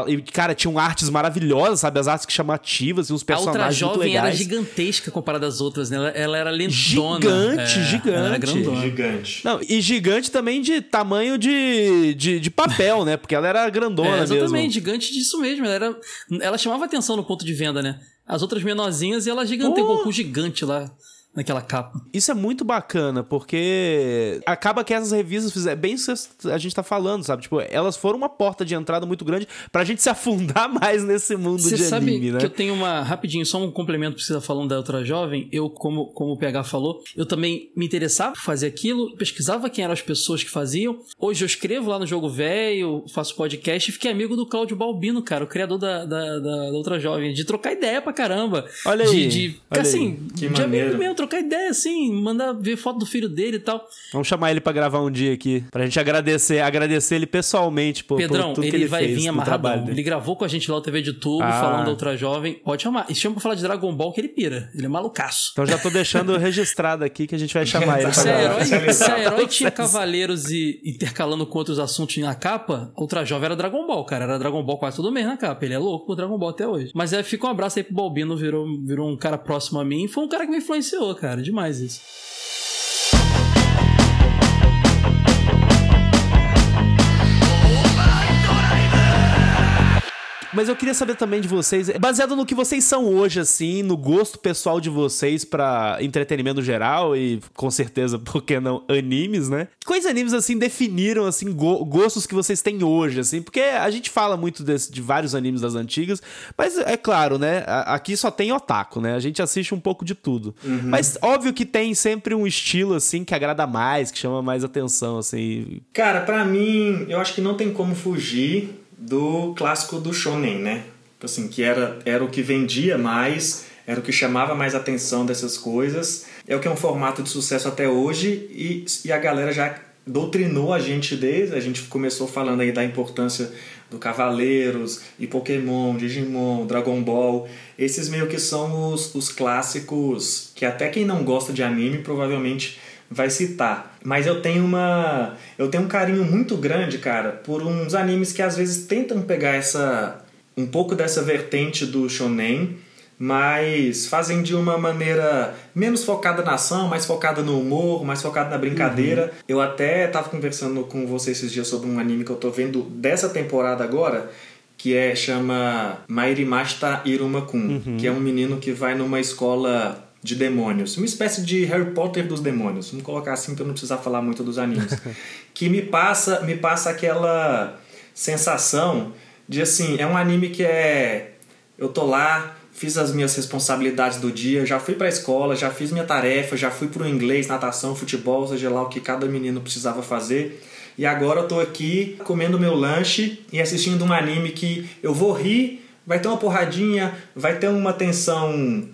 E, cara, tinham artes maravilhosas, sabe? As artes chamativas e uns personagens a outra jovem era gigantesca comparada às outras, né? Ela, ela era lentona. Gigante, é, gigante. Era grandona. Gigante. Não, e gigante também de tamanho de, de, de papel, né? Porque ela era grandona é, exatamente, mesmo. gigante disso mesmo. Ela era ela chamava atenção no ponto de venda, né? As outras menorzinhas e ela gigante, um Goku gigante lá naquela capa. Isso é muito bacana, porque acaba que essas revistas fizeram bem isso que a gente tá falando, sabe? Tipo, elas foram uma porta de entrada muito grande pra gente se afundar mais nesse mundo Cê de sabe anime, né? que eu tenho uma rapidinho, só um complemento que você tá falando da outra jovem, eu como como o PH falou, eu também me interessava por fazer aquilo, pesquisava quem eram as pessoas que faziam. Hoje eu escrevo lá no Jogo Velho, faço podcast e fiquei amigo do Cláudio Balbino, cara, o criador da, da, da, da outra jovem, de trocar ideia pra caramba. Olha aí. De, de olha assim, aí. que de maneiro. amigo mesmo, trocar ideia assim, mandar ver foto do filho dele e tal. Vamos chamar ele para gravar um dia aqui, pra gente agradecer, agradecer ele pessoalmente por, Pedrão, por tudo ele que ele vai fez vir amarradão. Ele gravou com a gente lá o TV de tubo, ah. falando da Ultra Jovem. Pode chamar. E chama pra falar de Dragon Ball que ele pira. Ele é malucaço. Então já tô deixando registrado aqui que a gente vai chamar ele pra se gravar. Herói, se a herói tinha cavaleiros e intercalando com outros assuntos na capa, Ultra Jovem era Dragon Ball, cara. Era Dragon Ball quase todo mês na capa. Ele é louco por Dragon Ball até hoje. Mas é, fica um abraço aí pro Balbino, virou, virou um cara próximo a mim. Foi um cara que me influenciou, cara. Demais isso. Mas eu queria saber também de vocês, baseado no que vocês são hoje, assim, no gosto pessoal de vocês para entretenimento geral e com certeza, por que não, animes, né? Quais animes, assim, definiram, assim, go gostos que vocês têm hoje, assim? Porque a gente fala muito desse, de vários animes das antigas, mas é claro, né? Aqui só tem otaku, né? A gente assiste um pouco de tudo. Uhum. Mas óbvio que tem sempre um estilo, assim, que agrada mais, que chama mais atenção, assim. Cara, para mim, eu acho que não tem como fugir do clássico do shonen, né? Assim, que era, era o que vendia mais, era o que chamava mais atenção dessas coisas. É o que é um formato de sucesso até hoje e, e a galera já doutrinou a gente desde. A gente começou falando aí da importância do Cavaleiros e Pokémon, Digimon, Dragon Ball. Esses meio que são os, os clássicos que até quem não gosta de anime provavelmente vai citar. Mas eu tenho uma. Eu tenho um carinho muito grande, cara, por uns animes que às vezes tentam pegar essa. um pouco dessa vertente do shonen, mas fazem de uma maneira menos focada na ação, mais focada no humor, mais focada na brincadeira. Uhum. Eu até tava conversando com você esses dias sobre um anime que eu tô vendo dessa temporada agora, que é chama Mairimashita Iruma-kun, uhum. que é um menino que vai numa escola de demônios. Uma espécie de Harry Potter dos demônios. Vamos colocar assim para não precisar falar muito dos animes. que me passa, me passa aquela sensação de assim, é um anime que é eu tô lá, fiz as minhas responsabilidades do dia, já fui para a escola, já fiz minha tarefa, já fui pro inglês, natação, futebol, seja lá o que cada menino precisava fazer. E agora eu tô aqui comendo meu lanche e assistindo um anime que eu vou rir, vai ter uma porradinha, vai ter uma tensão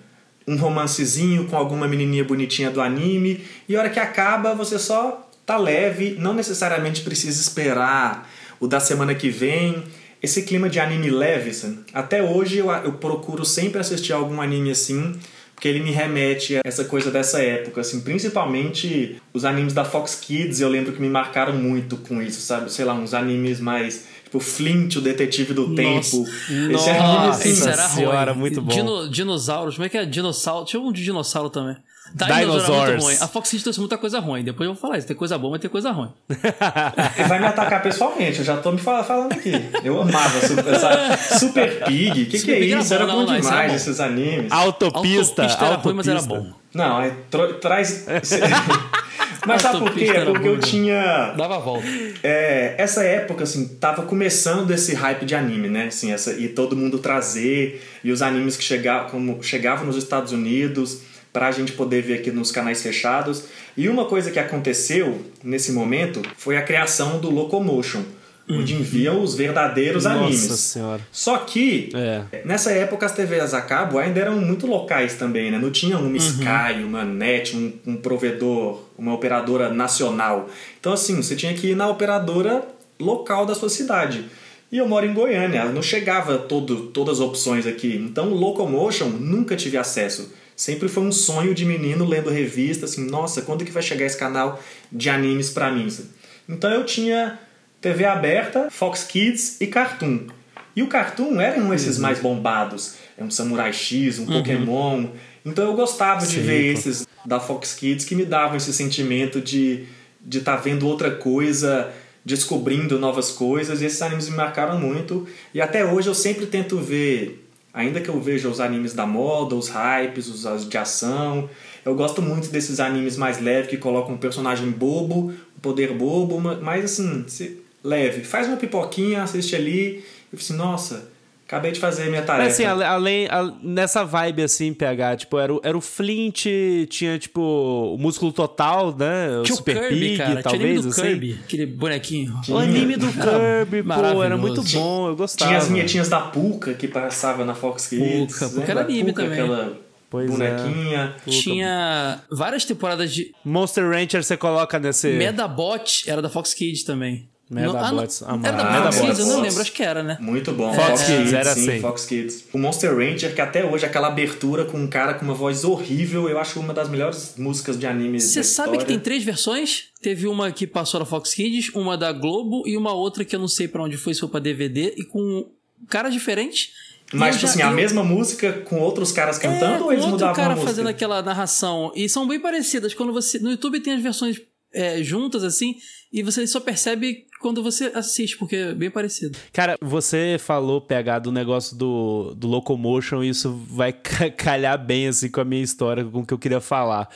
um romancezinho com alguma menininha bonitinha do anime, e a hora que acaba você só tá leve, não necessariamente precisa esperar o da semana que vem. Esse clima de anime leve, até hoje eu, eu procuro sempre assistir algum anime assim, porque ele me remete a essa coisa dessa época, assim, principalmente os animes da Fox Kids, eu lembro que me marcaram muito com isso, sabe? Sei lá, uns animes mais Tipo, Flint, o detetive do Nossa. tempo. Esse Nossa, anime, assim, isso era senhora, ruim. muito bom. Dino, dinossauros, como é que é? Dinossauro. Tinha um de dinossauro também. Dinosaur era muito Dinosaurs. ruim. A Fox Kids trouxe muita coisa ruim. Depois eu vou falar isso. Tem coisa boa, mas tem coisa ruim. Ele vai me atacar pessoalmente, eu já tô me fal- falando aqui. Eu amava Super, essa Super Pig. O que, que é Pig era isso? Era bom, bom não, era demais bom. esses animes. Autopista. Autopista era ruim, mas era autopista. bom. Não, aí tro- traz. Mas sabe por quê? É porque eu tinha. Dava a volta. É, essa época, assim, tava começando esse hype de anime, né? Assim, essa, e todo mundo trazer, e os animes que chegavam, como, chegavam nos Estados Unidos pra gente poder ver aqui nos canais fechados. E uma coisa que aconteceu nesse momento foi a criação do Locomotion, onde enviam os verdadeiros Nossa animes. senhora. Só que É. Nessa época as TVs a cabo ainda eram muito locais também, né? Não tinha uma Sky, uma NET, um, um provedor, uma operadora nacional. Então assim, você tinha que ir na operadora local da sua cidade. E eu moro em Goiânia, não chegava todo, todas as opções aqui. Então Locomotion nunca tive acesso. Sempre foi um sonho de menino lendo revista, assim, nossa, quando que vai chegar esse canal de animes pra mim? Então eu tinha TV aberta, Fox Kids e Cartoon. E o Cartoon era um desses mais bombados. É um Samurai X, um Pokémon. Então eu gostava de Sim, ver pô. esses da Fox Kids que me davam esse sentimento de de estar vendo outra coisa, descobrindo novas coisas. E esses animes me marcaram muito. E até hoje eu sempre tento ver, ainda que eu veja os animes da moda, os hypes, os de ação. Eu gosto muito desses animes mais leves que colocam um personagem bobo, um poder bobo, ma- mas assim, se- leve. Faz uma pipoquinha, assiste ali e fala assim, nossa, acabei de fazer minha tarefa. Mas assim, ale- além, a- nessa vibe assim, PH, tipo, era o, era o Flint, tinha tipo o músculo total, né? O Tinha o Super Kirby, Pig, cara. Tinha o talvez, anime do assim. Kirby. Aquele bonequinho. O anime do Kirby, pô, era muito bom, eu gostava. Tinha as vinhetinhas da Puka que passava na Fox Kids. Puka, Puka era anime Puka, também. Aquela Pois é. bonequinha. Tinha várias temporadas de Monster Rancher você coloca nesse. Medabot, era da Fox Kids também. Medabots, ah, amava. Era da Fox eu não lembro, acho que era, né? Muito bom. Fox Kids, era sim, assim. Fox Kids. O Monster Ranger, que até hoje aquela abertura com um cara com uma voz horrível, eu acho uma das melhores músicas de anime Você sabe que tem três versões? Teve uma que passou na Fox Kids, uma da Globo e uma outra que eu não sei pra onde foi, se foi pra DVD, e com caras diferentes. Mas, tipo assim, a eu- mesma música com outros caras É, cantando ou com eles outro mudavam cara a música? fazendo aquela narração. E são bem parecidas. Quando você. No YouTube tem as versões é, juntas, assim, e você só percebe quando você assiste, porque é bem parecido. Cara, você falou, PH, do negócio do, do Locomotion, e isso vai ca- calhar bem assim com a minha história, com o que eu queria falar.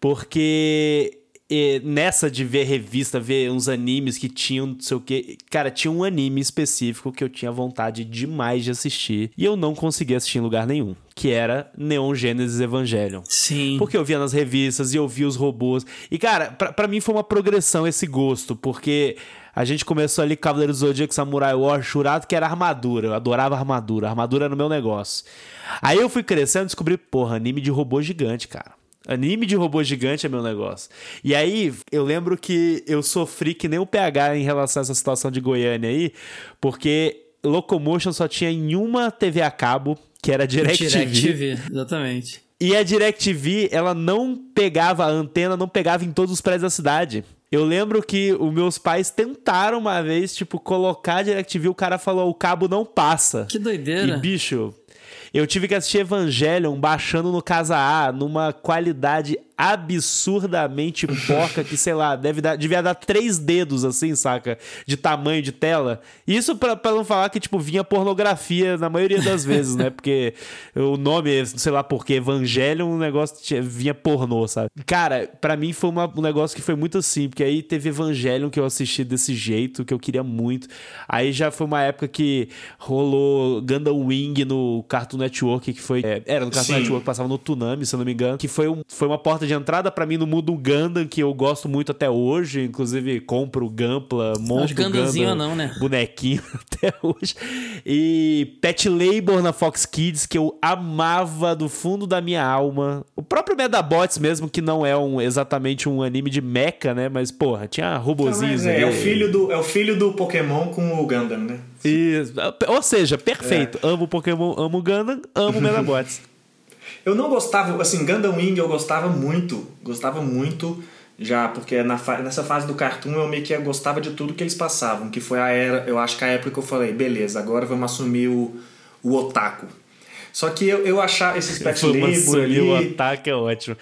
Porque eh, nessa de ver revista, ver uns animes que tinham não sei o que. Cara, tinha um anime específico que eu tinha vontade demais de assistir. E eu não conseguia assistir em lugar nenhum. Que era Neon Genesis Evangelion. Sim. Porque eu via nas revistas e eu via os robôs. E, cara, pra, pra mim foi uma progressão esse gosto, porque a gente começou ali com Cavaleiro do Zodíaco, Samurai War, Shurato, que era armadura. Eu adorava armadura. Armadura era o meu negócio. Aí eu fui crescendo e descobri, porra, anime de robô gigante, cara. Anime de robô gigante é meu negócio. E aí, eu lembro que eu sofri que nem o PH em relação a essa situação de Goiânia aí, porque Locomotion só tinha em uma TV a cabo, que era DirecTV. DirecTV, exatamente. E a DirecTV, ela não pegava a antena, não pegava em todos os prédios da cidade. Eu lembro que os meus pais tentaram uma vez, tipo, colocar a DirecTV, o cara falou, o cabo não passa. Que doideira. E, bicho, eu tive que assistir Evangelion baixando no Casa A, numa qualidade absurdamente porca, que, sei lá, deve dar, devia dar três dedos, assim, saca? De tamanho de tela. Isso pra, pra não falar que, tipo, vinha pornografia na maioria das vezes, né? Porque o nome, sei lá porque, Evangelion, um negócio tinha- vinha pornô, sabe? Cara, pra mim foi uma- um negócio que foi muito assim, porque aí teve Evangelion que eu assisti desse jeito, que eu queria muito. Aí já foi uma época que rolou Gundam Wing no Cartoon Network, que foi. é, era no Cartoon Sim. Network, passava no Toonami, se eu não me engano. Que foi, um, foi uma porta de entrada pra mim no mundo Gundam, que eu gosto muito até hoje. Inclusive, compro Gampla, Os Gundamzinho Gundam, não, né? Bonequinho até hoje. E Pet Labor na Fox Kids, que eu amava do fundo da minha alma. O próprio Medabots mesmo, que não é um, exatamente um anime de mecha, né? Mas, porra, tinha robozinhos Mas é, é o ali. filho do, é o filho do Pokémon com o Gundam, né? Isso. Ou seja, perfeito. É. Amo Pokémon, amo Gundam, amo Medabots. Eu não gostava, assim, Gundam Wing eu gostava muito, gostava muito já, porque na fa- nessa fase do cartoon eu meio que gostava de tudo que eles passavam, que foi a era, eu acho que a época que eu falei, beleza, agora vamos assumir o, o otaku. Só que eu, eu achar esses Pet Labor ali... o ataque é ótimo.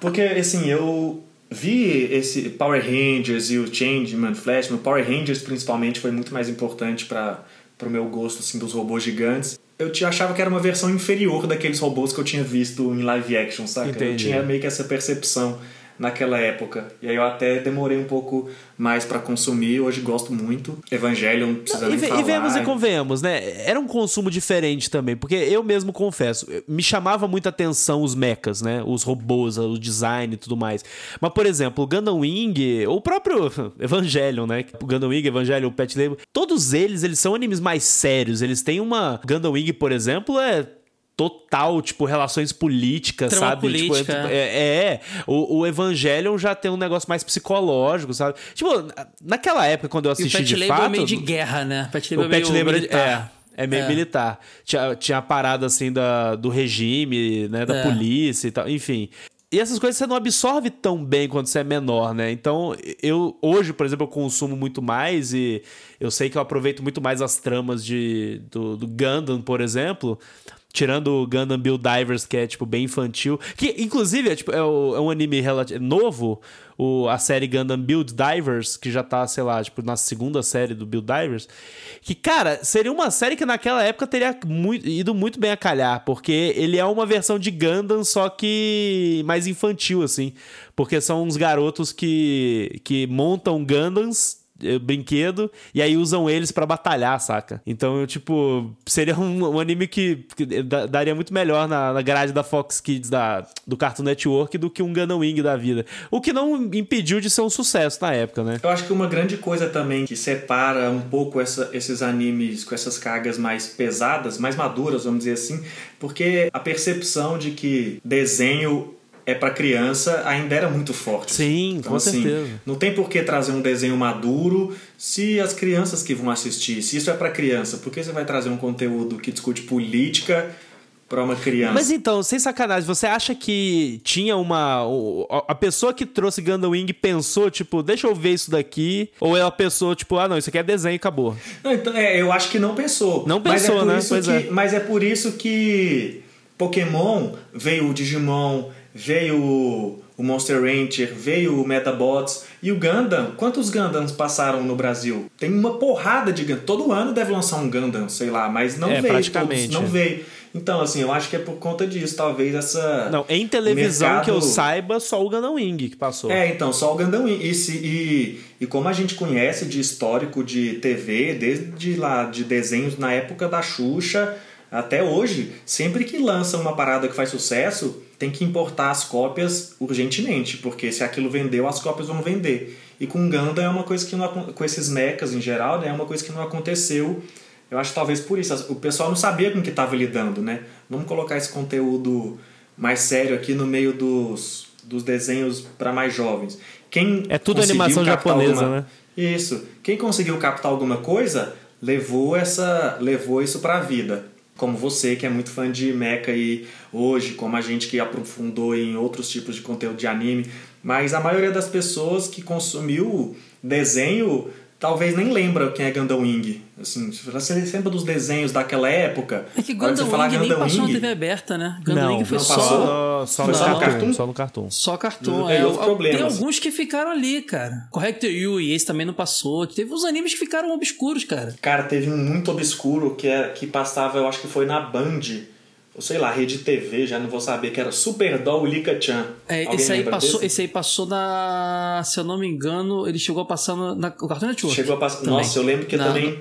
porque, assim, eu vi esse Power Rangers e o Changeman, Flashman. Power Rangers, principalmente, foi muito mais importante para o meu gosto, assim, dos robôs gigantes. Eu te achava que era uma versão inferior daqueles robôs que eu tinha visto em live action? Entendi. Eu tinha meio que essa percepção naquela época. E aí eu até demorei um pouco mais para consumir, hoje gosto muito. Evangelho não precisa nem e, falar. E vemos e convenhamos, né? Era um consumo diferente também, porque eu mesmo confesso, me chamava muita atenção os mechas, né? Os robôs, o design e tudo mais. Mas, por exemplo, o Gundam Wing, ou o próprio Evangelion, né? O Gundam Wing, Evangelion, o Pet Label, todos eles, eles são animes mais sérios. Eles têm uma... Gundam Wing, por exemplo, é total, tipo, relações políticas, Trama sabe? Política. Tipo, é, é, é, o, o Evangelion já tem um negócio mais psicológico, sabe? Tipo, naquela época, quando eu assisti o Pet de fato... é meio de guerra, né? O Pet é meio Pet militar. É, é meio é. militar. Tinha, tinha a parada, assim, da, do regime, né? Da é. polícia e tal, enfim... E essas coisas você não absorve tão bem quando você é menor, né? Então, eu hoje, por exemplo, eu consumo muito mais e eu sei que eu aproveito muito mais as tramas de, do, do Gundam, por exemplo, Tirando o Gundam Build Divers, que é, tipo, bem infantil. Que, inclusive, é, tipo, é, o, é um anime novo. O, a série Gundam Build Divers, que já tá, sei lá, tipo, na segunda série do Build Divers. Que, cara, seria uma série que naquela época teria muito, ido muito bem a calhar. Porque ele é uma versão de Gundam, só que mais infantil, assim. Porque são uns garotos que, que montam Gundams brinquedo e aí usam eles para batalhar, saca? Então, eu, tipo, seria um, um anime que, que, daria muito melhor na, na, grade da Fox Kids da, do Cartoon Network do que um Gundam Wing da vida. O que não impediu de ser um sucesso na época, né? Eu acho que uma grande coisa também que separa um pouco essa, esses animes com essas cargas mais pesadas, mais maduras, vamos dizer assim, porque a percepção de que desenho é para criança ainda era muito forte. Sim, então, com assim, certeza. Não tem por que trazer um desenho maduro se as crianças que vão assistir, se isso é para criança, por que você vai trazer um conteúdo que discute política para uma criança? Mas então, sem sacanagem, você acha que tinha uma a pessoa que trouxe Gundam Wing pensou, tipo, deixa eu ver isso daqui, ou ela pensou, tipo, ah, não, isso aqui é desenho e acabou. Não, então, é, eu acho que não pensou. Não pensou, mas é né? Que, é. Mas é por isso que Pokémon veio o Digimon veio o Monster Rancher, veio o Metabots e o Gundam. Quantos Gundams passaram no Brasil? Tem uma porrada de Gundam. Todo ano deve lançar um Gundam, sei lá, mas não é, veio. Praticamente. Todos, não veio. Então, assim, eu acho que é por conta disso, talvez essa. Não, em televisão mercado... que eu saiba, só o Gundam Wing que passou. É, então, só o Gundam Wing. E, se, e, e como a gente conhece de histórico de TV, desde lá de desenhos na época da Xuxa até hoje, sempre que lança uma parada que faz sucesso, tem que importar as cópias urgentemente, porque se aquilo vendeu, as cópias vão vender. E com Ganda é uma coisa que não, com esses mechas em geral, né, é uma coisa que não aconteceu. Eu acho que talvez por isso o pessoal não sabia com que estava lidando, né? Vamos colocar esse conteúdo mais sério aqui no meio dos, dos desenhos para mais jovens. Quem é tudo animação japonesa, alguma... né? Isso. Quem conseguiu captar alguma coisa levou essa levou isso para a vida como você que é muito fã de mecha e hoje, como a gente que aprofundou em outros tipos de conteúdo de anime, mas a maioria das pessoas que consumiu desenho talvez nem lembra quem é Gundam Wing. Assim, você lembra dos desenhos daquela época? É que Gundam Wing nem passou Wing, na TV aberta, né? Gundam não, Wing foi não só... Passou, só, no, só, no cartoon, só no cartoon. Só cartoon. É, é, tem alguns que ficaram ali, cara. Corrector You e esse também não passou. Teve uns animes que ficaram obscuros, cara. Cara, teve um muito obscuro que, é, que passava, eu acho que foi na Band ou sei lá, rede TV, já não vou saber, que era Super Doll Lika-chan. É, esse aí, passou, esse aí passou na. Se eu não me engano, ele chegou a passar no, na, o Cartoon Network. Chegou a passar. Nossa, eu lembro que também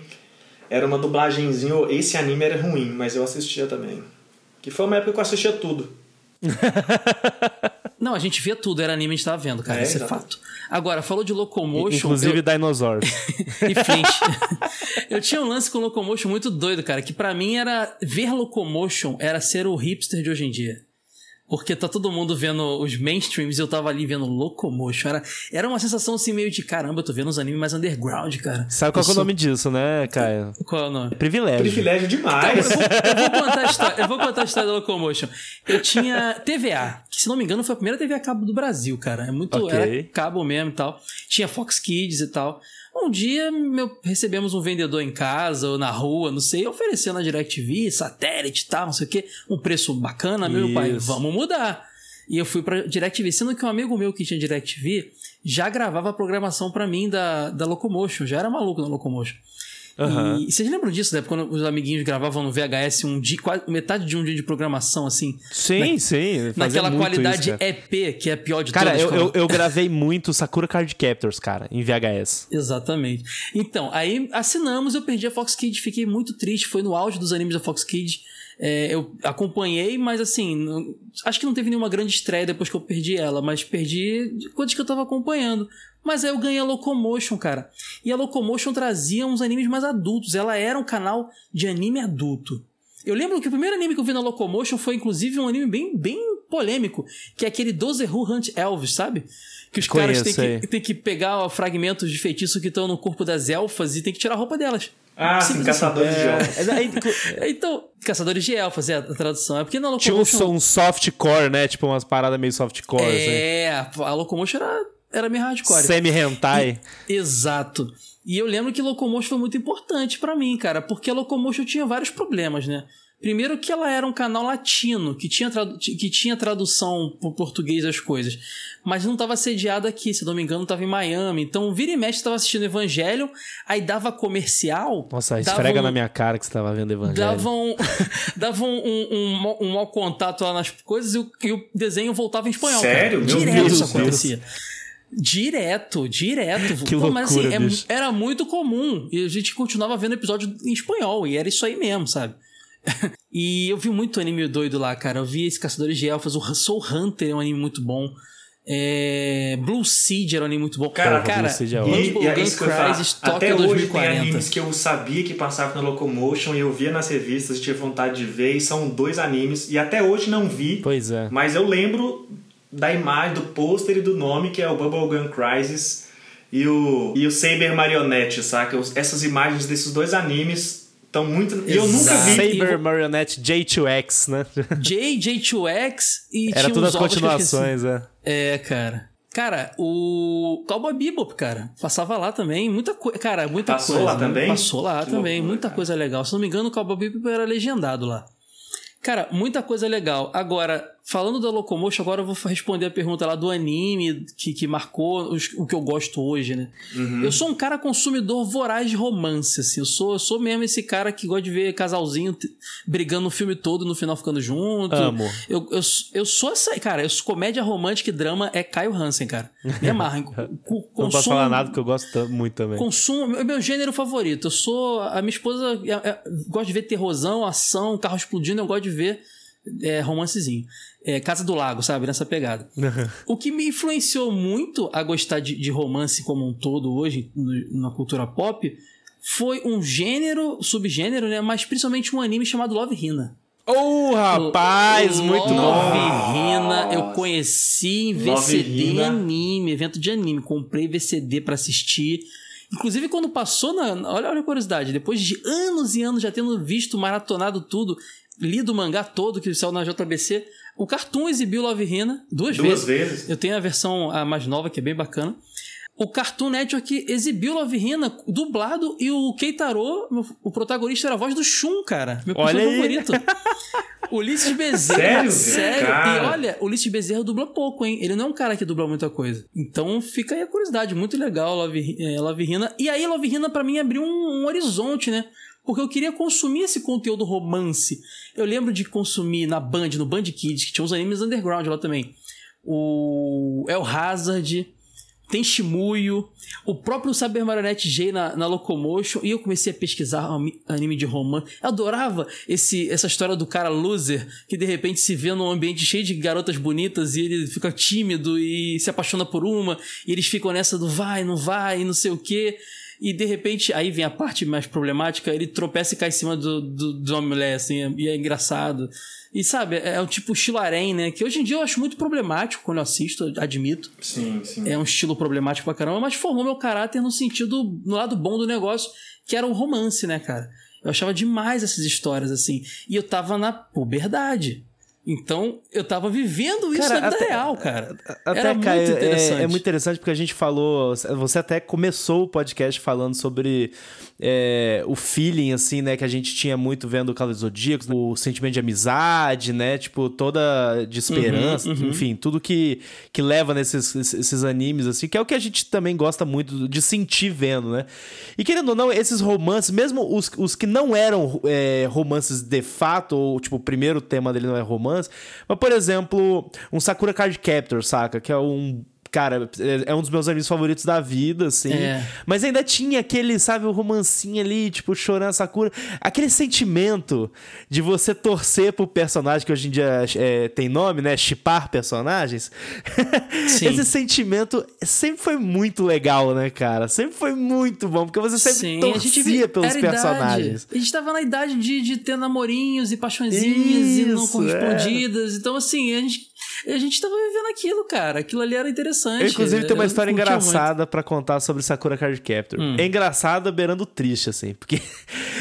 era uma dublagenzinha. Esse anime era ruim, mas eu assistia também. Que foi uma época que eu assistia tudo. Não, a gente via tudo, era anime, a gente tava vendo, cara, é, esse é fato. Agora, falou de Locomotion. Inclusive eu... Dinosaurs. e Flint. eu tinha um lance com Locomotion muito doido, cara, que para mim era. Ver Locomotion era ser o hipster de hoje em dia. Porque tá todo mundo vendo os mainstreams e eu tava ali vendo Locomotion. Era, era uma sensação assim meio de caramba, eu tô vendo uns animes mais underground, cara. Sabe qual é o nome disso, né, Caio? Qual é o nome? Privilégio. Privilégio demais. Então, eu, vou, eu, vou, contar a história, eu vou contar a história da Locomotion. Eu tinha TVA, que se não me engano foi a primeira TV a cabo do Brasil, cara. É muito. Okay. Era cabo mesmo e tal. Tinha Fox Kids e tal. Um dia meu, recebemos um vendedor em casa ou na rua, não sei, oferecendo a DirecTV, satélite e tal, não sei o quê, um preço bacana, meu pai, vamos mudar. E eu fui pra DirecTV, sendo que um amigo meu que tinha DirecTV já gravava a programação para mim da, da Locomotion, já era maluco na Locomotion. Uhum. E, vocês lembram disso, né? Quando os amiguinhos gravavam no VHS um dia, quase, metade de um dia de programação, assim? Sim, na, sim. Naquela qualidade isso, EP, que é a pior de cara, todas. Cara, eu, eu, eu, gravei muito Sakura Card Captors, cara, em VHS. Exatamente. Então, aí assinamos, eu perdi a Fox Kids, fiquei muito triste, foi no auge dos animes da Fox Kids. É, eu acompanhei, mas assim, não, acho que não teve nenhuma grande estreia depois que eu perdi ela, mas perdi coisas que eu tava acompanhando. Mas aí eu ganhei a Locomotion, cara. E a Locomotion trazia uns animes mais adultos. Ela era um canal de anime adulto. Eu lembro que o primeiro anime que eu vi na Locomotion foi, inclusive, um anime bem, bem polêmico, que é aquele Doze Who Hunt Elves, sabe? Que os Conheço, caras têm que, têm que pegar fragmentos de feitiço que estão no corpo das elfas e tem que tirar a roupa delas. Ah, sim, caçadores assim. de elfas. É, então, caçadores de elfas, é a tradução. É porque na Locomotion... Tinha um, um softcore, né? Tipo umas paradas meio softcore. É, assim. a Locomotion era era meio hardcore. Semi-hentai. Exato. E eu lembro que Locomotion foi muito importante para mim, cara, porque a Locomotion tinha vários problemas, né? Primeiro que ela era um canal latino, que tinha, que tinha tradução por português das coisas, mas não estava sediado aqui, se não me engano, estava em Miami. Então, vira e mexe estava assistindo Evangelho, aí dava comercial. Nossa, esfrega um, na minha cara que você estava vendo Evangelho. Davam dava um, um, um, um mau contato lá nas coisas e o, e o desenho voltava em espanhol. Sério? Cara. Direto isso acontecia. Deus. Direto, direto. Que loucura, mas assim, é, era muito comum. E a gente continuava vendo episódio em espanhol. E era isso aí mesmo, sabe? e eu vi muito anime doido lá, cara. Eu vi esse Caçadores de Elfas. O Soul Hunter é um anime muito bom. É... Blue Seed era um anime muito bom. Cara, cara é e, e é isso que eu Até hoje 2040. tem animes que eu sabia que passavam na Locomotion e eu via nas revistas, tinha vontade de ver. E são dois animes. E até hoje não vi. Pois é. Mas eu lembro da imagem, do pôster e do nome, que é o Bubblegum Crisis e o, e o Saber Marionette, saca? Essas imagens desses dois animes estão muito. E eu nunca vi. Saber Marionette J2X, né? J, J2X e Era todas as continuações, é. É, cara. Cara, o Cowboy Bebop, cara, passava lá também, muita coisa, cara, muita Passou coisa. Passou lá também? Passou lá que também, loucura, muita cara. coisa legal. Se não me engano, o Cowboy Bebop era legendado lá. Cara, muita coisa legal. Agora, Falando da Locomotion, agora eu vou responder a pergunta lá do anime que, que marcou os, o que eu gosto hoje, né? Uhum. Eu sou um cara consumidor voraz de romance, assim. Eu sou, eu sou mesmo esse cara que gosta de ver casalzinho brigando o filme todo e no final ficando junto. Amo. Eu, eu, eu sou essa. Cara, eu sou comédia romântica e drama é Caio Hansen, cara. Me amarra. Consumo, Não posso falar nada que eu gosto muito também. Consumo. É meu gênero favorito. Eu sou. A minha esposa é, é, gosta de ver terrorzão, ação, carro explodindo. Eu gosto de ver é, romancezinho é, Casa do Lago, sabe? Nessa pegada. o que me influenciou muito a gostar de, de romance como um todo hoje, no, na cultura pop, foi um gênero, subgênero, né? Mas principalmente um anime chamado Love Hina. Oh, rapaz, o, muito Love bom. Love Hina, eu conheci em VCD anime, evento de anime. Comprei VCD para assistir. Inclusive, quando passou na. Olha, olha a curiosidade. Depois de anos e anos já tendo visto, maratonado tudo, lido o mangá todo que saiu na JBC, o Cartoon exibiu Love Hina duas, duas vezes. vezes. Eu tenho a versão a mais nova, que é bem bacana. O Cartoon Network exibiu Love Hina dublado e o Keitaro, o protagonista, era a voz do Shun, cara. Meu personagem favorito. Ulisses Bezerra. Sério? Sério. Cara. E olha, Ulisses Bezerra dubla pouco, hein? Ele não é um cara que dubla muita coisa. Então fica aí a curiosidade. Muito legal Love, é, Love Hina. E aí Love Hina pra mim abriu um, um horizonte, né? Porque eu queria consumir esse conteúdo romance. Eu lembro de consumir na Band, no Band Kids, que tinha uns animes underground lá também. O El Hazard, tem Shimuyo, o próprio Saber Marionette J na, na Locomotion, e eu comecei a pesquisar anime de romance. Eu adorava esse, essa história do cara loser, que de repente se vê num ambiente cheio de garotas bonitas e ele fica tímido e se apaixona por uma, e eles ficam nessa do vai, não vai, não sei o quê. E de repente, aí vem a parte mais problemática, ele tropeça e cai em cima do, do, de uma mulher, assim, e é engraçado. E sabe, é, é um tipo estilo né? Que hoje em dia eu acho muito problemático quando eu assisto, admito. Sim, sim. É um estilo problemático pra caramba, mas formou meu caráter no sentido, no lado bom do negócio, que era o romance, né, cara? Eu achava demais essas histórias, assim. E eu tava na puberdade. Então, eu tava vivendo isso cara, na vida até, real, cara. Até, Era cara, muito interessante. É, é, muito interessante porque a gente falou. Você até começou o podcast falando sobre é, o feeling, assim, né, que a gente tinha muito vendo o Cavaleiro Zodíaco, o sentimento de amizade, né? Tipo, toda de esperança, uhum, uhum. enfim, tudo que, que leva nesses esses animes, assim, que é o que a gente também gosta muito de sentir vendo, né? E querendo ou não, esses romances, mesmo os, os que não eram é, romances de fato, ou tipo, o primeiro tema dele não é romance, mas por exemplo, um Sakura Card Captor, saca? Que é um cara, é, é um dos meus animes favoritos da vida, assim. É. Mas ainda tinha aquele, sabe, o romancinho ali, tipo, chorando Sakura. Aquele sentimento de você torcer pro personagem, que hoje em dia é, tem nome, né? Chipar personagens. Esse sentimento sempre foi muito legal, né, cara? Sempre foi muito bom, porque você sempre Sim, torcia pelos personagens. A gente tava na idade de, de ter namorinhos e paixõezinhas Isso, e não correspondidas. É. Então, assim, a gente e a gente tava vivendo aquilo, cara. Aquilo ali era interessante. Eu, inclusive, tem uma história engraçada para contar sobre Sakura Card Captor. Hum. É engraçada, beirando triste, assim. Porque,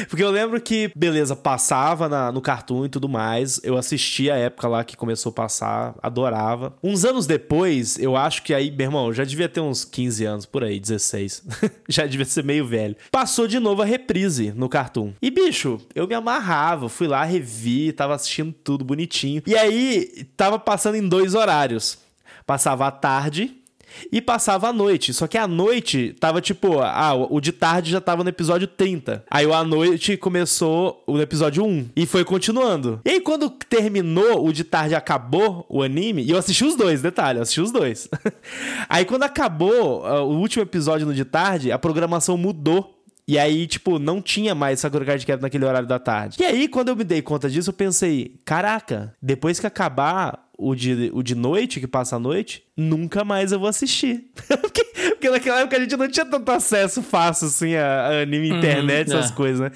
porque eu lembro que, beleza, passava na, no Cartoon e tudo mais. Eu assisti a época lá que começou a passar, adorava. Uns anos depois, eu acho que aí, meu irmão, já devia ter uns 15 anos, por aí, 16. já devia ser meio velho. Passou de novo a reprise no Cartoon. E, bicho, eu me amarrava. Fui lá, revi, tava assistindo tudo bonitinho. E aí, tava passando em dois horários. Passava à tarde e passava à noite. Só que à noite tava tipo, ah, o de tarde já tava no episódio 30. Aí o à noite começou o episódio 1 e foi continuando. E aí quando terminou, o de tarde acabou o anime, e eu assisti os dois, detalhe, eu assisti os dois. aí quando acabou uh, o último episódio no de tarde, a programação mudou e aí, tipo, não tinha mais Sakura Card Captor naquele horário da tarde. E aí, quando eu me dei conta disso, eu pensei: caraca, depois que acabar o de, o de noite, que passa a noite, nunca mais eu vou assistir. porque, porque, naquela época a gente não tinha tanto acesso fácil, assim, a, a anime, uhum, internet, essas é. coisas, né?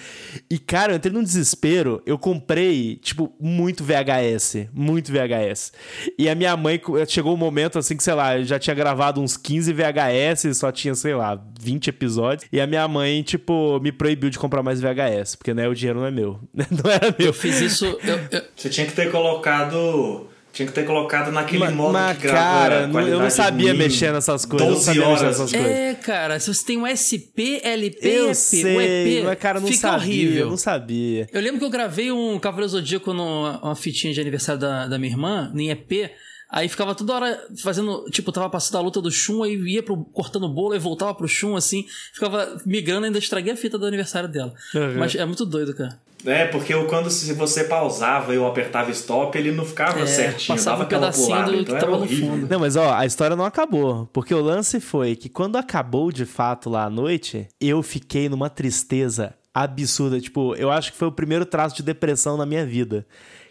E, cara, eu entrei num desespero. Eu comprei, tipo, muito VHS. Muito VHS. E a minha mãe, chegou um momento, assim, que, sei lá, eu já tinha gravado uns 15 VHS, só tinha, sei lá, 20 episódios. E a minha mãe, tipo, me proibiu de comprar mais VHS, porque, né, o dinheiro não é meu. Não era meu. Eu fiz isso... Eu, eu... Você tinha que ter colocado tinha que ter colocado naquele Ma, modo mas, que grava cara, eu não sabia mexer nessas coisas. 12 horas. Nessas coisas. É, cara, se você tem um SP, LP, eu EP, sei, um EP, mas, cara, não fica sabia, horrível. Eu não sabia. Eu lembro que eu gravei um Cavaleiro Zodíaco numa fitinha de aniversário da, da minha irmã, em EP. Aí ficava toda hora fazendo, tipo, tava passando a luta do Shun, aí ia pro, cortando bolo e voltava pro Shun, assim. Ficava migrando, ainda estraguei a fita do aniversário dela. Uhum. Mas é muito doido, cara. É, porque quando se você pausava e eu apertava stop, ele não ficava é, certinho, passava dava um pedacinho pulada, do então que tava no fundo. Não, mas ó, a história não acabou, porque o lance foi que quando acabou de fato lá à noite, eu fiquei numa tristeza absurda, tipo, eu acho que foi o primeiro traço de depressão na minha vida.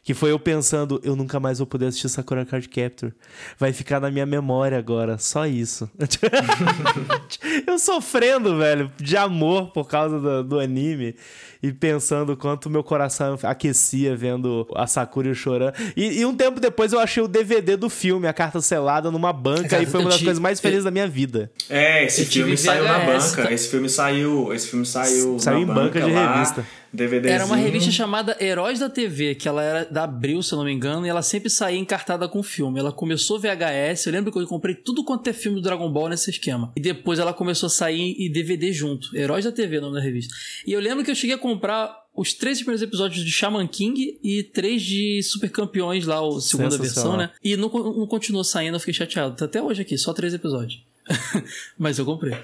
Que foi eu pensando, eu nunca mais vou poder assistir Sakura Card Capture. Vai ficar na minha memória agora, só isso. eu sofrendo, velho, de amor por causa do, do anime e pensando quanto meu coração aquecia vendo a Sakura chorando. E, e, um tempo depois eu achei o DVD do filme, a carta selada, numa banca, e foi uma das coisas mais felizes da minha vida. É, esse filme saiu na banca. Tá? Esse filme saiu. Esse filme saiu. Saiu em banca, de lá. revista. DVDzinho. Era uma revista chamada Heróis da TV, que ela era da Abril, se eu não me engano, e ela sempre saía encartada com filme. Ela começou VHS, eu lembro que eu comprei tudo quanto é filme do Dragon Ball nesse esquema. E depois ela começou a sair em DVD junto. Heróis da TV, é o nome da revista. E eu lembro que eu cheguei a comprar os três primeiros episódios de Shaman King e três de Super Campeões lá, a segunda versão, né? E não, não continuou saindo, eu fiquei chateado. Tá até hoje aqui, só três episódios. Mas eu comprei.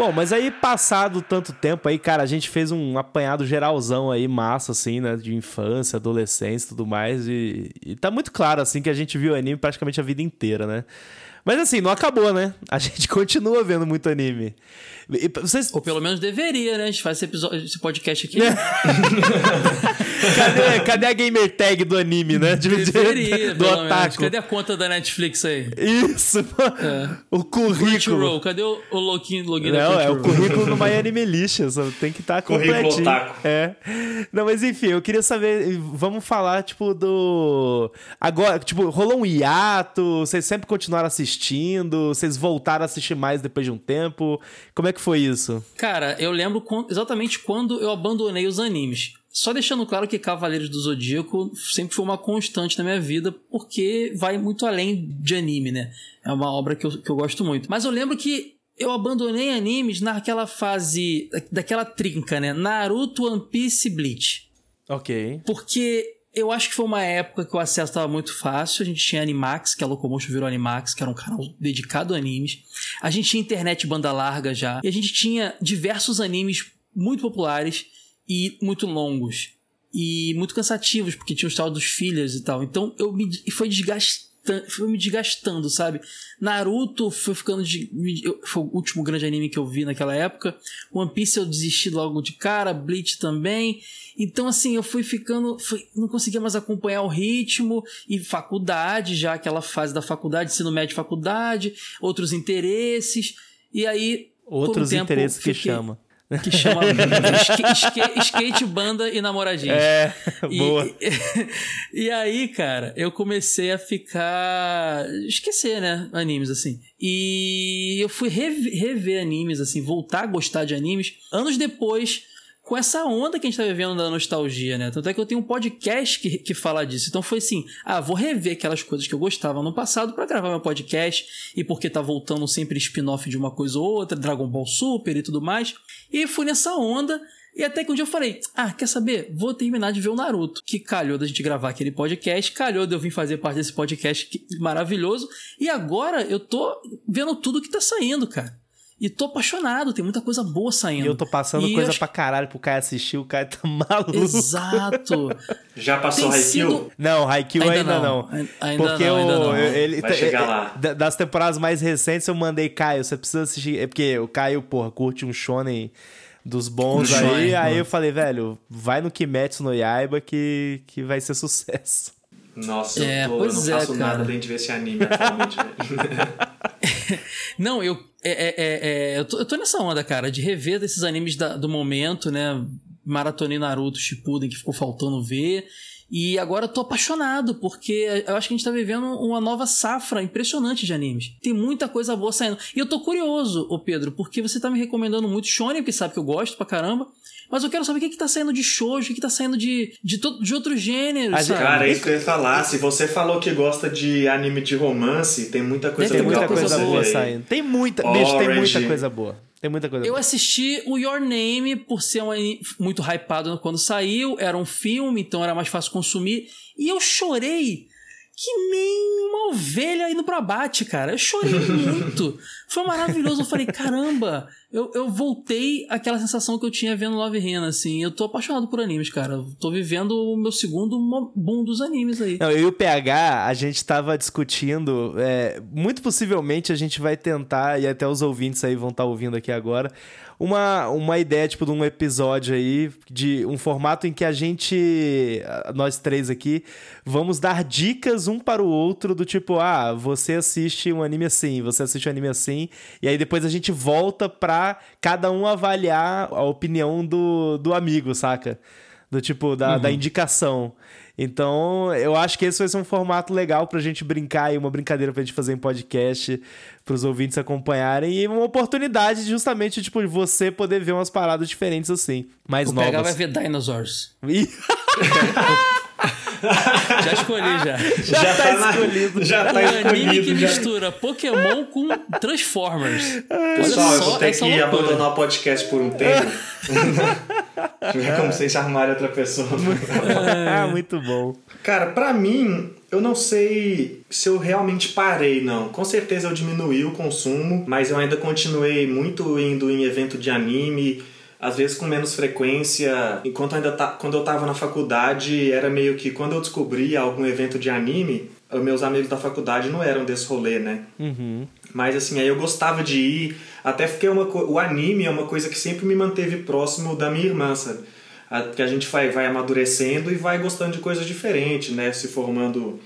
Bom, mas aí passado tanto tempo aí, cara, a gente fez um apanhado geralzão aí, massa, assim, né? De infância, adolescência e tudo mais. E, e tá muito claro, assim, que a gente viu anime praticamente a vida inteira, né? Mas assim, não acabou, né? A gente continua vendo muito anime. Vocês... Ou pelo menos deveria, né? A gente faz esse, episódio, esse podcast aqui. cadê, cadê, a gamer tag do anime, né? De, deveria, do otaku. Cadê a conta da Netflix aí? Isso, é. O currículo. Cadê o, o login, login Não, é o currículo no My Anime. Tem que estar tá completinho. Otaku. É. Não, mas enfim, eu queria saber... Vamos falar, tipo, do... Agora, tipo, rolou um hiato? Vocês sempre continuaram assistindo? Assistindo? Vocês voltaram a assistir mais depois de um tempo? Como é que foi isso? Cara, eu lembro exatamente quando eu abandonei os animes. Só deixando claro que Cavaleiros do Zodíaco sempre foi uma constante na minha vida, porque vai muito além de anime, né? É uma obra que eu, que eu gosto muito. Mas eu lembro que eu abandonei animes naquela fase, daquela trinca, né? Naruto, One Piece e Bleach. Ok. Porque eu acho que foi uma época que o acesso estava muito fácil. A gente tinha Animax, que a Locomotion virou Animax, que era um canal dedicado a animes. A gente tinha internet banda larga já. E a gente tinha diversos animes muito populares e muito longos. E muito cansativos, porque tinha os tal dos filhos e tal. Então eu me, foi desgastante foi me desgastando, sabe? Naruto foi ficando de, foi o último grande anime que eu vi naquela época. One Piece eu desisti logo de cara, Bleach também. Então assim, eu fui ficando, fui, não conseguia mais acompanhar o ritmo e faculdade, já aquela fase da faculdade, ensino médio, faculdade, outros interesses. E aí outros um interesses que chama que chama skate, skate, banda e namoradinhos. É, boa. E, e, aí, cara, eu comecei a ficar. esquecer, né? Animes, assim. E eu fui rever, rever animes, assim, voltar a gostar de animes anos depois com essa onda que a gente tá vivendo da nostalgia, né? Tanto é que eu tenho um podcast que, que fala disso. Então foi assim: ah, vou rever aquelas coisas que eu gostava no passado para gravar meu podcast, e porque tá voltando sempre spin-off de uma coisa ou outra, Dragon Ball Super e tudo mais. E fui nessa onda. E até que um dia eu falei: Ah, quer saber? Vou terminar de ver o Naruto. Que calhou da gente gravar aquele podcast, calhou de eu vir fazer parte desse podcast maravilhoso. E agora eu tô vendo tudo que tá saindo, cara. E tô apaixonado, tem muita coisa boa saindo. E eu tô passando e coisa acho... pra caralho pro Caio assistir, o Caio tá maluco. Exato. Já passou Haikyuu? Sido... Não, Haikyuu ainda, ainda não. não. Ainda porque não, ainda não. Ele, Vai chegar lá. Das temporadas mais recentes eu mandei Caio, você precisa assistir. É porque o Caio, porra, curte um shonen dos bons um aí. Shonen, aí eu falei, velho, vai no Kimetsu no Yaiba que, que vai ser sucesso. Nossa, é, eu, tô, eu não é, faço cara. nada além de ver esse anime atualmente, Não, eu, é, é, é, é, eu, tô, eu tô nessa onda, cara, de rever desses animes da, do momento, né? Maratonei Naruto, Shippuden, que ficou faltando ver. E agora eu tô apaixonado, porque eu acho que a gente tá vivendo uma nova safra impressionante de animes. Tem muita coisa boa saindo. E eu tô curioso, ô Pedro, porque você tá me recomendando muito Shonen, porque sabe que eu gosto pra caramba. Mas eu quero saber o que, que tá saindo de shoujo, o que, que tá saindo de, de, to, de outros gêneros, sabe? Cara, é isso que eu ia falar. Se você falou que gosta de anime de romance, tem muita coisa, tem muita coisa boa saindo. Tem muita, bicho, tem muita coisa boa. Tem muita coisa. Eu boa. assisti o Your Name por ser um muito hypado quando saiu. Era um filme, então era mais fácil consumir. E eu chorei que nem uma ovelha indo pro abate, cara. Eu chorei muito. Foi maravilhoso. Eu falei, caramba, eu, eu voltei àquela sensação que eu tinha vendo Love Hina, assim. Eu tô apaixonado por animes, cara. Eu tô vivendo o meu segundo boom dos animes aí. Não, eu e o PH, a gente tava discutindo. É, muito possivelmente a gente vai tentar, e até os ouvintes aí vão estar tá ouvindo aqui agora, uma, uma ideia, tipo, de um episódio aí, de um formato em que a gente, nós três aqui, vamos dar dicas um para o outro, do tipo, ah, você assiste um anime assim, você assiste um anime assim, e aí depois a gente volta pra cada um avaliar a opinião do, do amigo, saca? Do tipo, da, uhum. da indicação. Então, eu acho que esse vai ser um formato legal pra gente brincar e uma brincadeira pra gente fazer em podcast, pros ouvintes acompanharem e uma oportunidade justamente, tipo, de você poder ver umas paradas diferentes assim, mais o novas. Pegar vai ver Dinosaurs. já escolhi, já. Já, já tá, tá escolhido. Já tá um escolhido. anime que já. mistura Pokémon com Transformers. Pessoal, eu vou ter que loucura. abandonar o podcast por um tempo. é como vocês armarem outra pessoa. ah, muito bom. Cara, pra mim, eu não sei se eu realmente parei, não. Com certeza eu diminuí o consumo, mas eu ainda continuei muito indo em evento de anime às vezes com menos frequência. Enquanto ainda tá, quando eu estava na faculdade, era meio que quando eu descobri algum evento de anime, meus amigos da faculdade não eram desse rolê, né? Uhum. Mas assim, aí eu gostava de ir, até porque uma, o anime é uma coisa que sempre me manteve próximo da minha irmã, sabe? Que a gente vai, vai amadurecendo e vai gostando de coisas diferentes, né? Se formando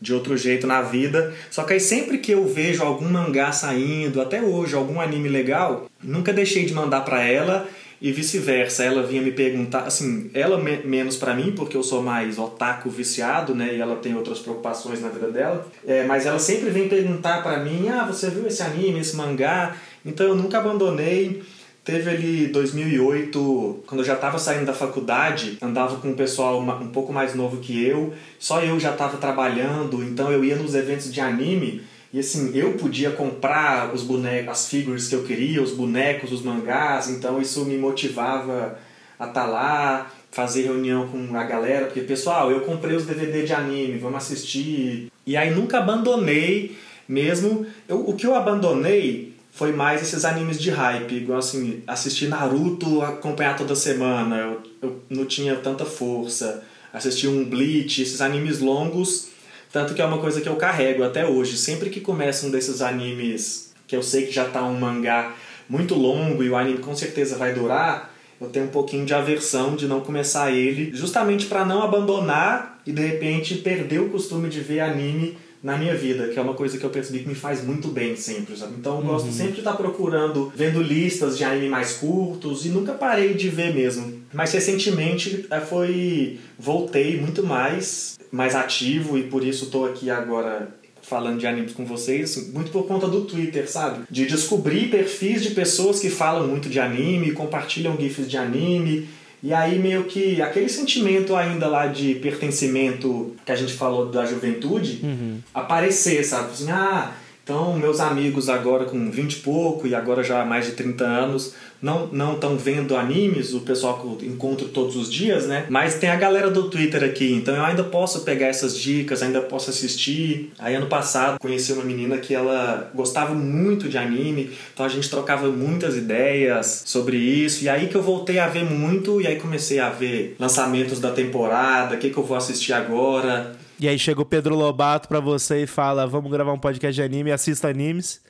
de outro jeito na vida. Só que aí sempre que eu vejo algum mangá saindo, até hoje, algum anime legal, nunca deixei de mandar para ela e vice-versa. Ela vinha me perguntar, assim, ela me menos para mim, porque eu sou mais otaku viciado, né? E ela tem outras preocupações na vida dela. É, mas ela sempre vem perguntar para mim: ah, você viu esse anime, esse mangá? Então eu nunca abandonei. Teve ali 2008, quando eu já estava saindo da faculdade, andava com um pessoal um pouco mais novo que eu, só eu já estava trabalhando, então eu ia nos eventos de anime e assim, eu podia comprar os bonecos, as figures que eu queria, os bonecos, os mangás, então isso me motivava a estar tá lá, fazer reunião com a galera, porque pessoal, eu comprei os DVD de anime, vamos assistir. E aí nunca abandonei mesmo. Eu, o que eu abandonei foi mais esses animes de hype, igual assim, assistir Naruto, acompanhar toda semana, eu, eu não tinha tanta força. Assistir um Bleach, esses animes longos tanto que é uma coisa que eu carrego até hoje. Sempre que começa um desses animes que eu sei que já tá um mangá muito longo e o anime com certeza vai durar, eu tenho um pouquinho de aversão de não começar ele, justamente para não abandonar e de repente perder o costume de ver anime na minha vida, que é uma coisa que eu percebi que me faz muito bem sempre, sabe? Então eu gosto uhum. sempre de estar procurando, vendo listas de anime mais curtos e nunca parei de ver mesmo. Mas recentemente é, foi voltei muito mais mais ativo e por isso estou aqui agora falando de animes com vocês, muito por conta do Twitter, sabe? De descobrir perfis de pessoas que falam muito de anime, compartilham gifs de anime, e aí meio que aquele sentimento ainda lá de pertencimento que a gente falou da juventude uhum. aparecer, sabe? Assim, ah, então meus amigos agora com 20 e pouco e agora já mais de 30 anos não não estão vendo animes, o pessoal que eu encontro todos os dias, né? Mas tem a galera do Twitter aqui, então eu ainda posso pegar essas dicas, ainda posso assistir. Aí ano passado conheci uma menina que ela gostava muito de anime, então a gente trocava muitas ideias sobre isso. E aí que eu voltei a ver muito e aí comecei a ver lançamentos da temporada, o que que eu vou assistir agora. E aí chega o Pedro Lobato pra você e fala: Vamos gravar um podcast de anime, assista animes.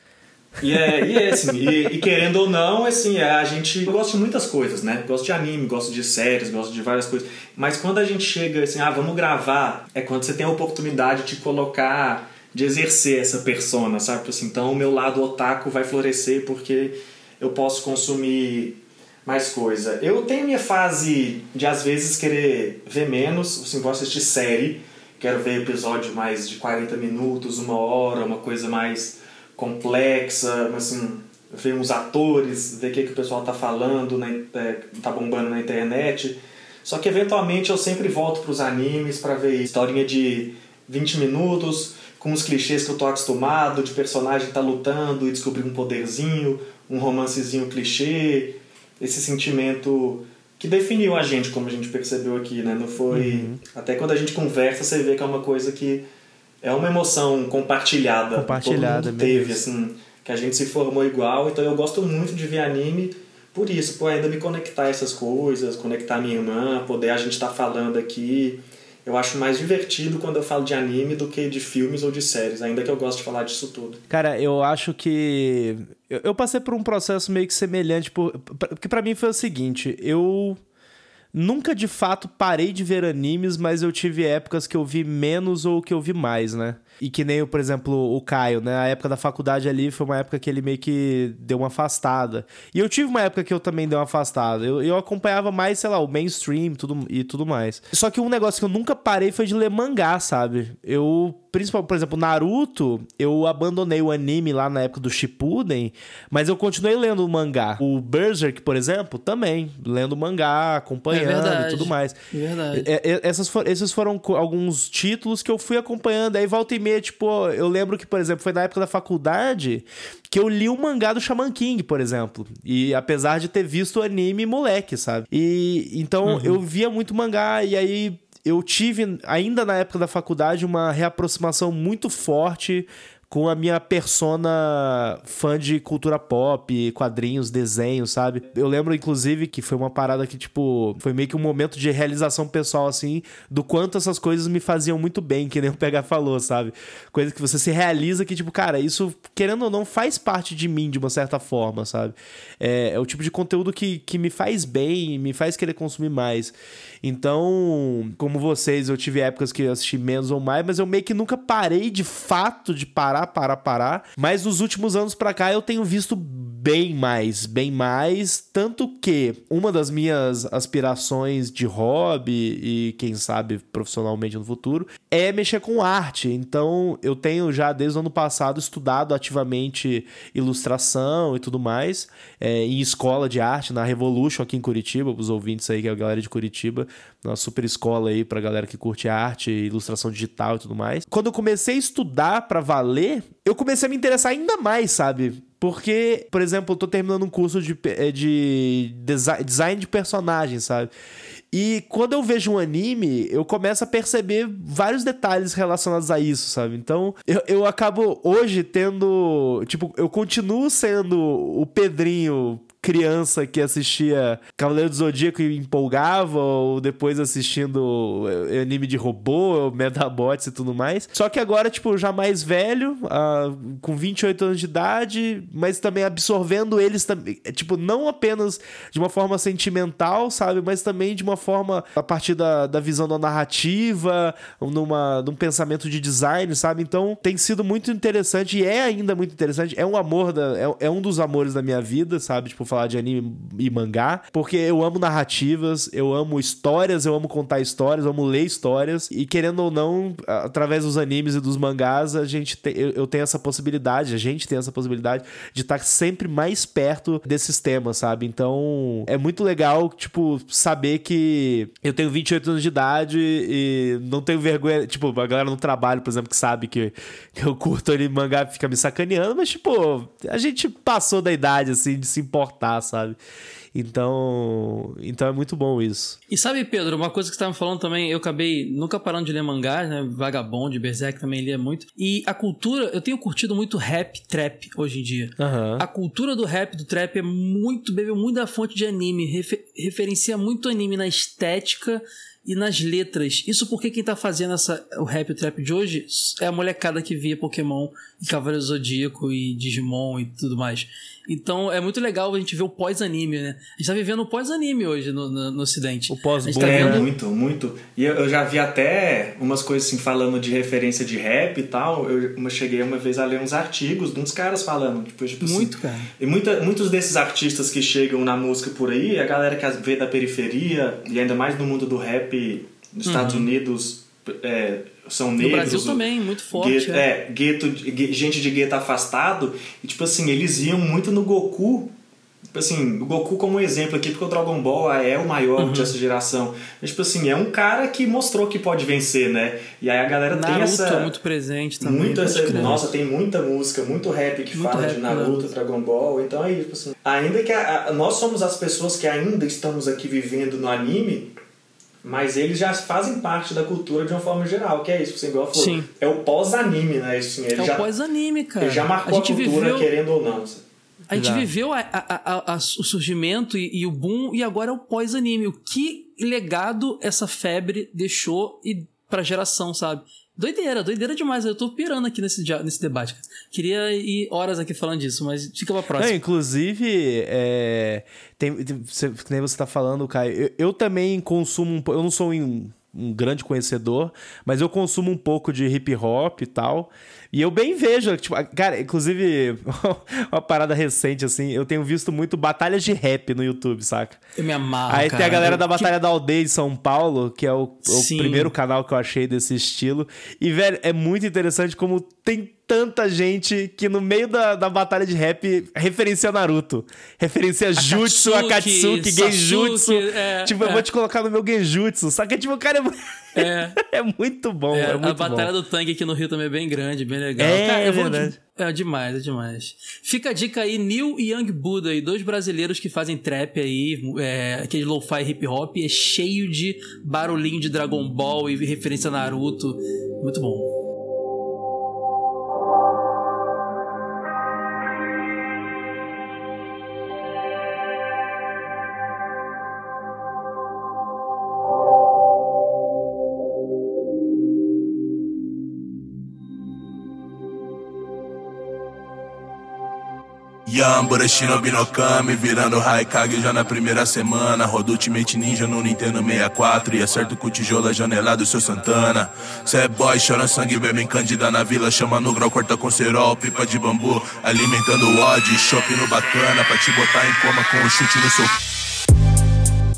E é, e é assim, e, e, querendo ou não, assim, é, a gente gosta de muitas coisas, né? Gosto de anime, gosto de séries, gosto de várias coisas. Mas quando a gente chega assim, ah, vamos gravar, é quando você tem a oportunidade de colocar, de exercer essa persona, sabe? Assim, então o meu lado otaku vai florescer porque eu posso consumir mais coisa. Eu tenho minha fase de às vezes querer ver menos, assim, vou assistir série, quero ver episódio mais de 40 minutos, uma hora, uma coisa mais complexa, assim, ver uns atores, ver o que, que o pessoal tá falando, na, é, tá bombando na internet. Só que eventualmente eu sempre volto para os animes para ver historinha de 20 minutos, com os clichês que eu tô acostumado, de personagem tá lutando e descobrir um poderzinho, um romancezinho clichê, esse sentimento que definiu a gente, como a gente percebeu aqui, né? Não foi. Uhum. Até quando a gente conversa, você vê que é uma coisa que é uma emoção compartilhada. Compartilhada, todo mundo teve, assim, que a gente se formou igual. Então eu gosto muito de ver anime por isso, por ainda me conectar a essas coisas, conectar a minha irmã, poder a gente estar tá falando aqui. Eu acho mais divertido quando eu falo de anime do que de filmes ou de séries, ainda que eu gosto de falar disso tudo. Cara, eu acho que. Eu passei por um processo meio que semelhante, por... porque para mim foi o seguinte: eu Nunca de fato parei de ver animes, mas eu tive épocas que eu vi menos ou que eu vi mais, né? E que nem, por exemplo, o Caio, né? A época da faculdade ali foi uma época que ele meio que deu uma afastada. E eu tive uma época que eu também dei uma afastada. Eu, eu acompanhava mais, sei lá, o mainstream tudo, e tudo mais. Só que um negócio que eu nunca parei foi de ler mangá, sabe? Eu principalmente, por exemplo, Naruto, eu abandonei o anime lá na época do Shippuden, mas eu continuei lendo o mangá. O Berserk, por exemplo, também, lendo mangá, acompanhando é e tudo mais. É verdade. É, essas for, esses foram alguns títulos que eu fui acompanhando. Aí volta e meia meia, tipo, eu lembro que, por exemplo, foi na época da faculdade que eu li o mangá do Shaman King, por exemplo. E apesar de ter visto o anime moleque, sabe? E então uhum. eu via muito mangá e aí eu tive, ainda na época da faculdade, uma reaproximação muito forte com a minha persona fã de cultura pop, quadrinhos, desenhos, sabe? Eu lembro, inclusive, que foi uma parada que, tipo, foi meio que um momento de realização pessoal, assim, do quanto essas coisas me faziam muito bem, que nem o PH falou, sabe? Coisa que você se realiza que, tipo, cara, isso, querendo ou não, faz parte de mim de uma certa forma, sabe? É, é o tipo de conteúdo que, que me faz bem, me faz querer consumir mais. Então, como vocês, eu tive épocas que eu assisti menos ou mais, mas eu meio que nunca parei de fato de parar, parar, parar. Mas nos últimos anos pra cá eu tenho visto bem mais, bem mais. Tanto que uma das minhas aspirações de hobby e, quem sabe, profissionalmente no futuro, é mexer com arte. Então, eu tenho já desde o ano passado estudado ativamente ilustração e tudo mais, é, em escola de arte, na Revolution aqui em Curitiba, os ouvintes aí, que é a galera de Curitiba, uma super escola aí pra galera que curte arte, ilustração digital e tudo mais. Quando eu comecei a estudar para valer, eu comecei a me interessar ainda mais, sabe? Porque, por exemplo, eu tô terminando um curso de, eh, de design de personagens, sabe? E quando eu vejo um anime, eu começo a perceber vários detalhes relacionados a isso, sabe? Então, eu, eu acabo hoje tendo. Tipo, eu continuo sendo o Pedrinho criança que assistia Cavaleiro do Zodíaco e empolgava, ou depois assistindo eh, anime de robô, Medabots e tudo mais. Só que agora, tipo, já mais velho, uh, com 28 anos de idade, mas também absorvendo eles eh, tipo, não apenas de uma forma sentimental, sabe? Mas também de uma forma a partir da, da visão da narrativa, numa, num pensamento de design, sabe? Então tem sido muito interessante e é ainda muito interessante. É um amor, da, é, é um dos amores da minha vida, sabe? Tipo, falar de anime e mangá, porque eu amo narrativas, eu amo histórias, eu amo contar histórias, eu amo ler histórias, e querendo ou não, através dos animes e dos mangás, a gente tem, eu, eu tenho essa possibilidade, a gente tem essa possibilidade de estar sempre mais perto desses temas, sabe? Então, é muito legal, tipo, saber que eu tenho 28 anos de idade e não tenho vergonha, tipo, a galera no trabalho, por exemplo, que sabe que, eu curto anime mangá fica me sacaneando, mas, tipo, a gente passou da idade, assim, de se importar sabe? Então, então é muito bom isso. E sabe, Pedro, uma coisa que você estava falando também, eu acabei nunca parando de ler mangás, né? Vagabond, Berserk também lia muito. E a cultura, eu tenho curtido muito rap, trap hoje em dia. Uhum. A cultura do rap, do trap é muito, bebeu muito da fonte de anime, refer, referencia muito anime na estética e nas letras. Isso porque quem tá fazendo essa, o rap o trap de hoje é a molecada que via Pokémon Cavaleiro Zodíaco e Digimon e tudo mais. Então é muito legal a gente ver o pós-anime, né? A gente tá vivendo o pós-anime hoje no, no, no, Ocidente. O pós tá é, vendo... muito, muito. E eu, eu, já vi até umas coisas assim falando de referência de rap e tal. Eu, eu cheguei uma vez a ler uns artigos de uns caras falando. Tipo, tipo assim, muito, cara. E muita, muitos desses artistas que chegam na música por aí, a galera que vê da periferia, e ainda mais no mundo do rap nos uhum. Estados Unidos. É, são negros. No Brasil também, muito forte. Gueto, é. é, gueto, gente de gueto afastado. E, tipo assim, eles iam muito no Goku. Tipo assim, o Goku como exemplo aqui, porque o Dragon Ball é o maior uhum. dessa geração. Mas, tipo assim, é um cara que mostrou que pode vencer, né? E aí a galera Naruto tem essa... é muito presente também. Muito essa, nossa, tem muita música, muito rap que muito fala rap, de Naruto, Dragon Ball. Então aí, tipo assim... Ainda que a, a, nós somos as pessoas que ainda estamos aqui vivendo no anime mas eles já fazem parte da cultura de uma forma geral, que é isso, você igual falou. Sim. É o pós-anime, né? Assim, é já, o pós-anime, cara. Ele já marcou a, a cultura, viveu... querendo ou não. A gente viveu a, a, o surgimento e, e, o boom, e agora é o pós-anime. O que legado essa febre deixou e pra geração, sabe? Doideira, doideira demais. Eu tô pirando aqui nesse, nesse debate. Queria ir horas aqui falando disso, mas fica pra próxima. Não, inclusive, é, tem, tem, você, nem você tá falando, Caio, eu, eu também consumo um Eu não sou um, um grande conhecedor, mas eu consumo um pouco de hip hop e tal. E eu bem vejo, tipo, cara, inclusive, uma parada recente, assim, eu tenho visto muito batalhas de rap no YouTube, saca? Eu me amarro, Aí cara. tem a galera da Batalha que... da Aldeia de São Paulo, que é o, o primeiro canal que eu achei desse estilo. E, velho, é muito interessante como tem tanta gente que no meio da, da batalha de rap referencia Naruto. Referencia Jutsu, Akatsuki, Genjutsu. É, tipo, é. eu vou te colocar no meu Genjutsu. Só que, tipo, o cara é, é. é muito bom. É, é muito a batalha bom. do tanque aqui no Rio também é bem grande, bem legal. É, cara, é verdade. É demais, é demais. Fica a dica aí, Neil e Young Buddha, aí, dois brasileiros que fazem trap aí, é, aquele lo-fi hip hop, é cheio de barulhinho de Dragon Ball e referência a Naruto. Muito bom. Yambura, Shinobi no Kami, virando Raikage já na primeira semana. Roda Ultimate Ninja no Nintendo 64 e acerto com tijolo janelado, seu Santana. Cê é boy, chora sangue, bebe em Candida na vila, chama no grau, corta com cerol, pipa de bambu, alimentando o ódio, chopp no bacana, pra te botar em coma com um chute no seu...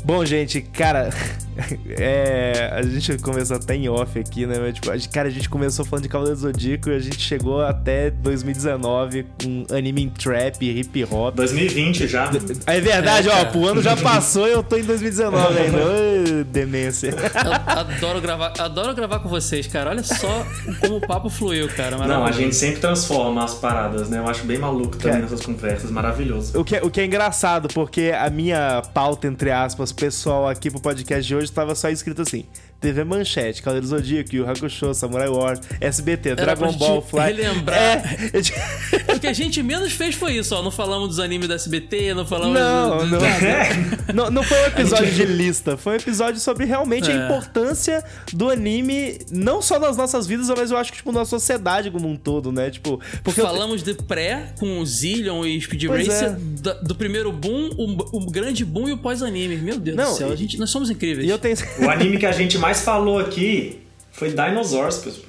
Bom, gente, cara, é, a gente começou até em off aqui, né? Mas, tipo, a gente, cara, a gente começou falando de Cavaleiro do Zodíaco e a gente chegou até 2019 com anime em trap, hip hop. 2020 já. É verdade, é, ó, o ano já passou e eu tô em 2019 ainda. Ô, demência. Eu adoro gravar, adoro gravar com vocês, cara. Olha só como o papo fluiu, cara. Não, a gente sempre transforma as paradas, né? Eu acho bem maluco também nessas conversas, maravilhoso. O que, é, o que é engraçado, porque a minha pauta, entre aspas, pessoal aqui pro podcast de hoje estava só escrito assim: TV Manchete, Cavaleiro Zodíaco, Yu Hakusho, Samurai Wars, SBT, Era Dragon Ball, Fly. Relembrar. É... o que a gente menos fez foi isso, ó. Não falamos dos animes da SBT, não falamos. Não, do... não. não, não foi um episódio gente... de lista, foi um episódio sobre realmente é. a importância do anime, não só nas nossas vidas, mas eu acho que, tipo, na sociedade como um todo, né? Tipo, porque falamos eu... de pré com o Zillion e Speed pois Racer, é. do, do, primeiro boom, o, o, grande boom e o pós-anime. Meu Deus não, do céu, a gente, nós somos incríveis. E eu tenho... O anime que a gente mais mais falou aqui foi Dinosaurs.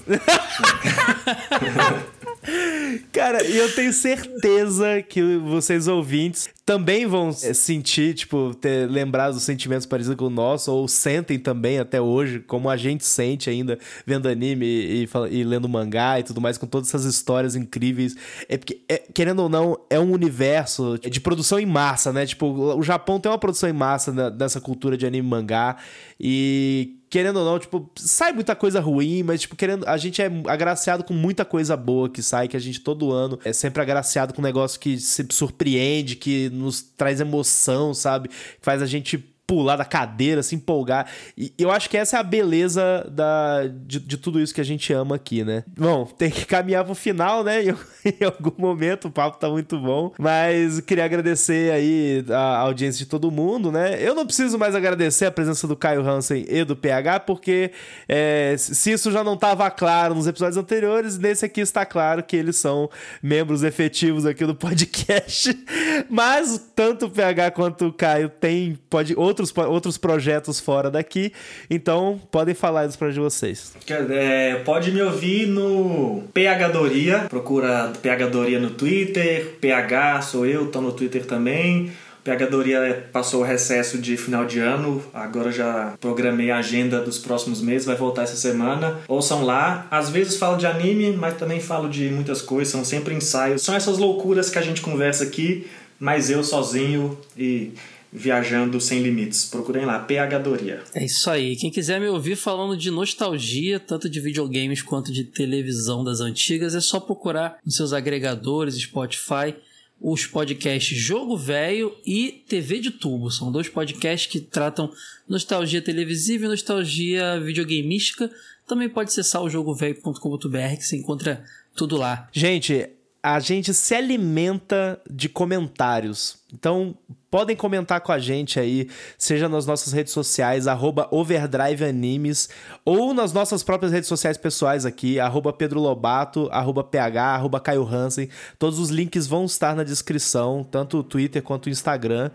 Cara, e eu tenho certeza que vocês ouvintes também vão sentir, tipo, ter lembrado dos sentimentos parecidos com o nosso, ou sentem também até hoje, como a gente sente ainda vendo anime e, e, e lendo mangá e tudo mais, com todas essas histórias incríveis. É porque, é, querendo ou não, é um universo de produção em massa, né? Tipo, o Japão tem uma produção em massa nessa cultura de anime e mangá, e querendo ou não, tipo, sai muita coisa ruim, mas, tipo, querendo. A gente é agraciado com muita coisa boa que sai, que a gente todo ano é sempre agraciado com um negócio que se surpreende, que nos traz emoção, sabe? Que faz a gente pular da cadeira, se empolgar. E eu acho que essa é a beleza da, de, de tudo isso que a gente ama aqui, né? Bom, tem que caminhar pro final, né? Em, em algum momento, o papo tá muito bom. Mas queria agradecer aí a audiência de todo mundo, né? Eu não preciso mais agradecer a presença do Caio Hansen e do PH, porque é, se isso já não estava claro nos episódios anteriores, nesse aqui está claro que eles são membros efetivos aqui do podcast. Mas tanto o PH quanto o Caio têm pode, outros, outros projetos fora daqui. Então, podem falar dos projetos de vocês. É, pode me ouvir no PH Doria. Procura PH Doria no Twitter. PH sou eu, tô no Twitter também. PH Doria passou o recesso de final de ano, agora já programei a agenda dos próximos meses, vai voltar essa semana. Ouçam lá. Às vezes falo de anime, mas também falo de muitas coisas, são sempre ensaios. São essas loucuras que a gente conversa aqui, mas eu sozinho e Viajando Sem Limites. Procurem lá, PH Doria. É isso aí. Quem quiser me ouvir falando de nostalgia, tanto de videogames quanto de televisão das antigas, é só procurar nos seus agregadores, Spotify, os podcasts Jogo Velho e TV de Tubo. São dois podcasts que tratam nostalgia televisiva e nostalgia videogameística. Também pode acessar o jogovelho.com.br que você encontra tudo lá. Gente, a gente se alimenta de comentários. Então, podem comentar com a gente aí, seja nas nossas redes sociais, arroba overdriveanimes, ou nas nossas próprias redes sociais pessoais aqui, arroba Pedro Lobato, arroba PH, arroba Caio Hansen. Todos os links vão estar na descrição, tanto o Twitter quanto o Instagram.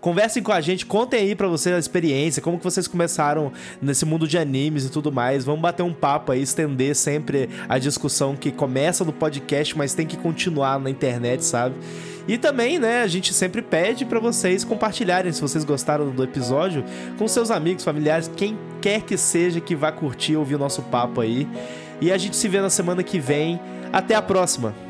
Conversem com a gente, contem aí pra vocês a experiência, como que vocês começaram nesse mundo de animes e tudo mais. Vamos bater um papo aí, estender sempre a discussão que começa no podcast, mas tem que continuar na internet, sabe? E também, né, a gente sempre pede para vocês compartilharem, se vocês gostaram do episódio, com seus amigos, familiares, quem quer que seja que vá curtir ouvir o nosso papo aí. E a gente se vê na semana que vem. Até a próxima!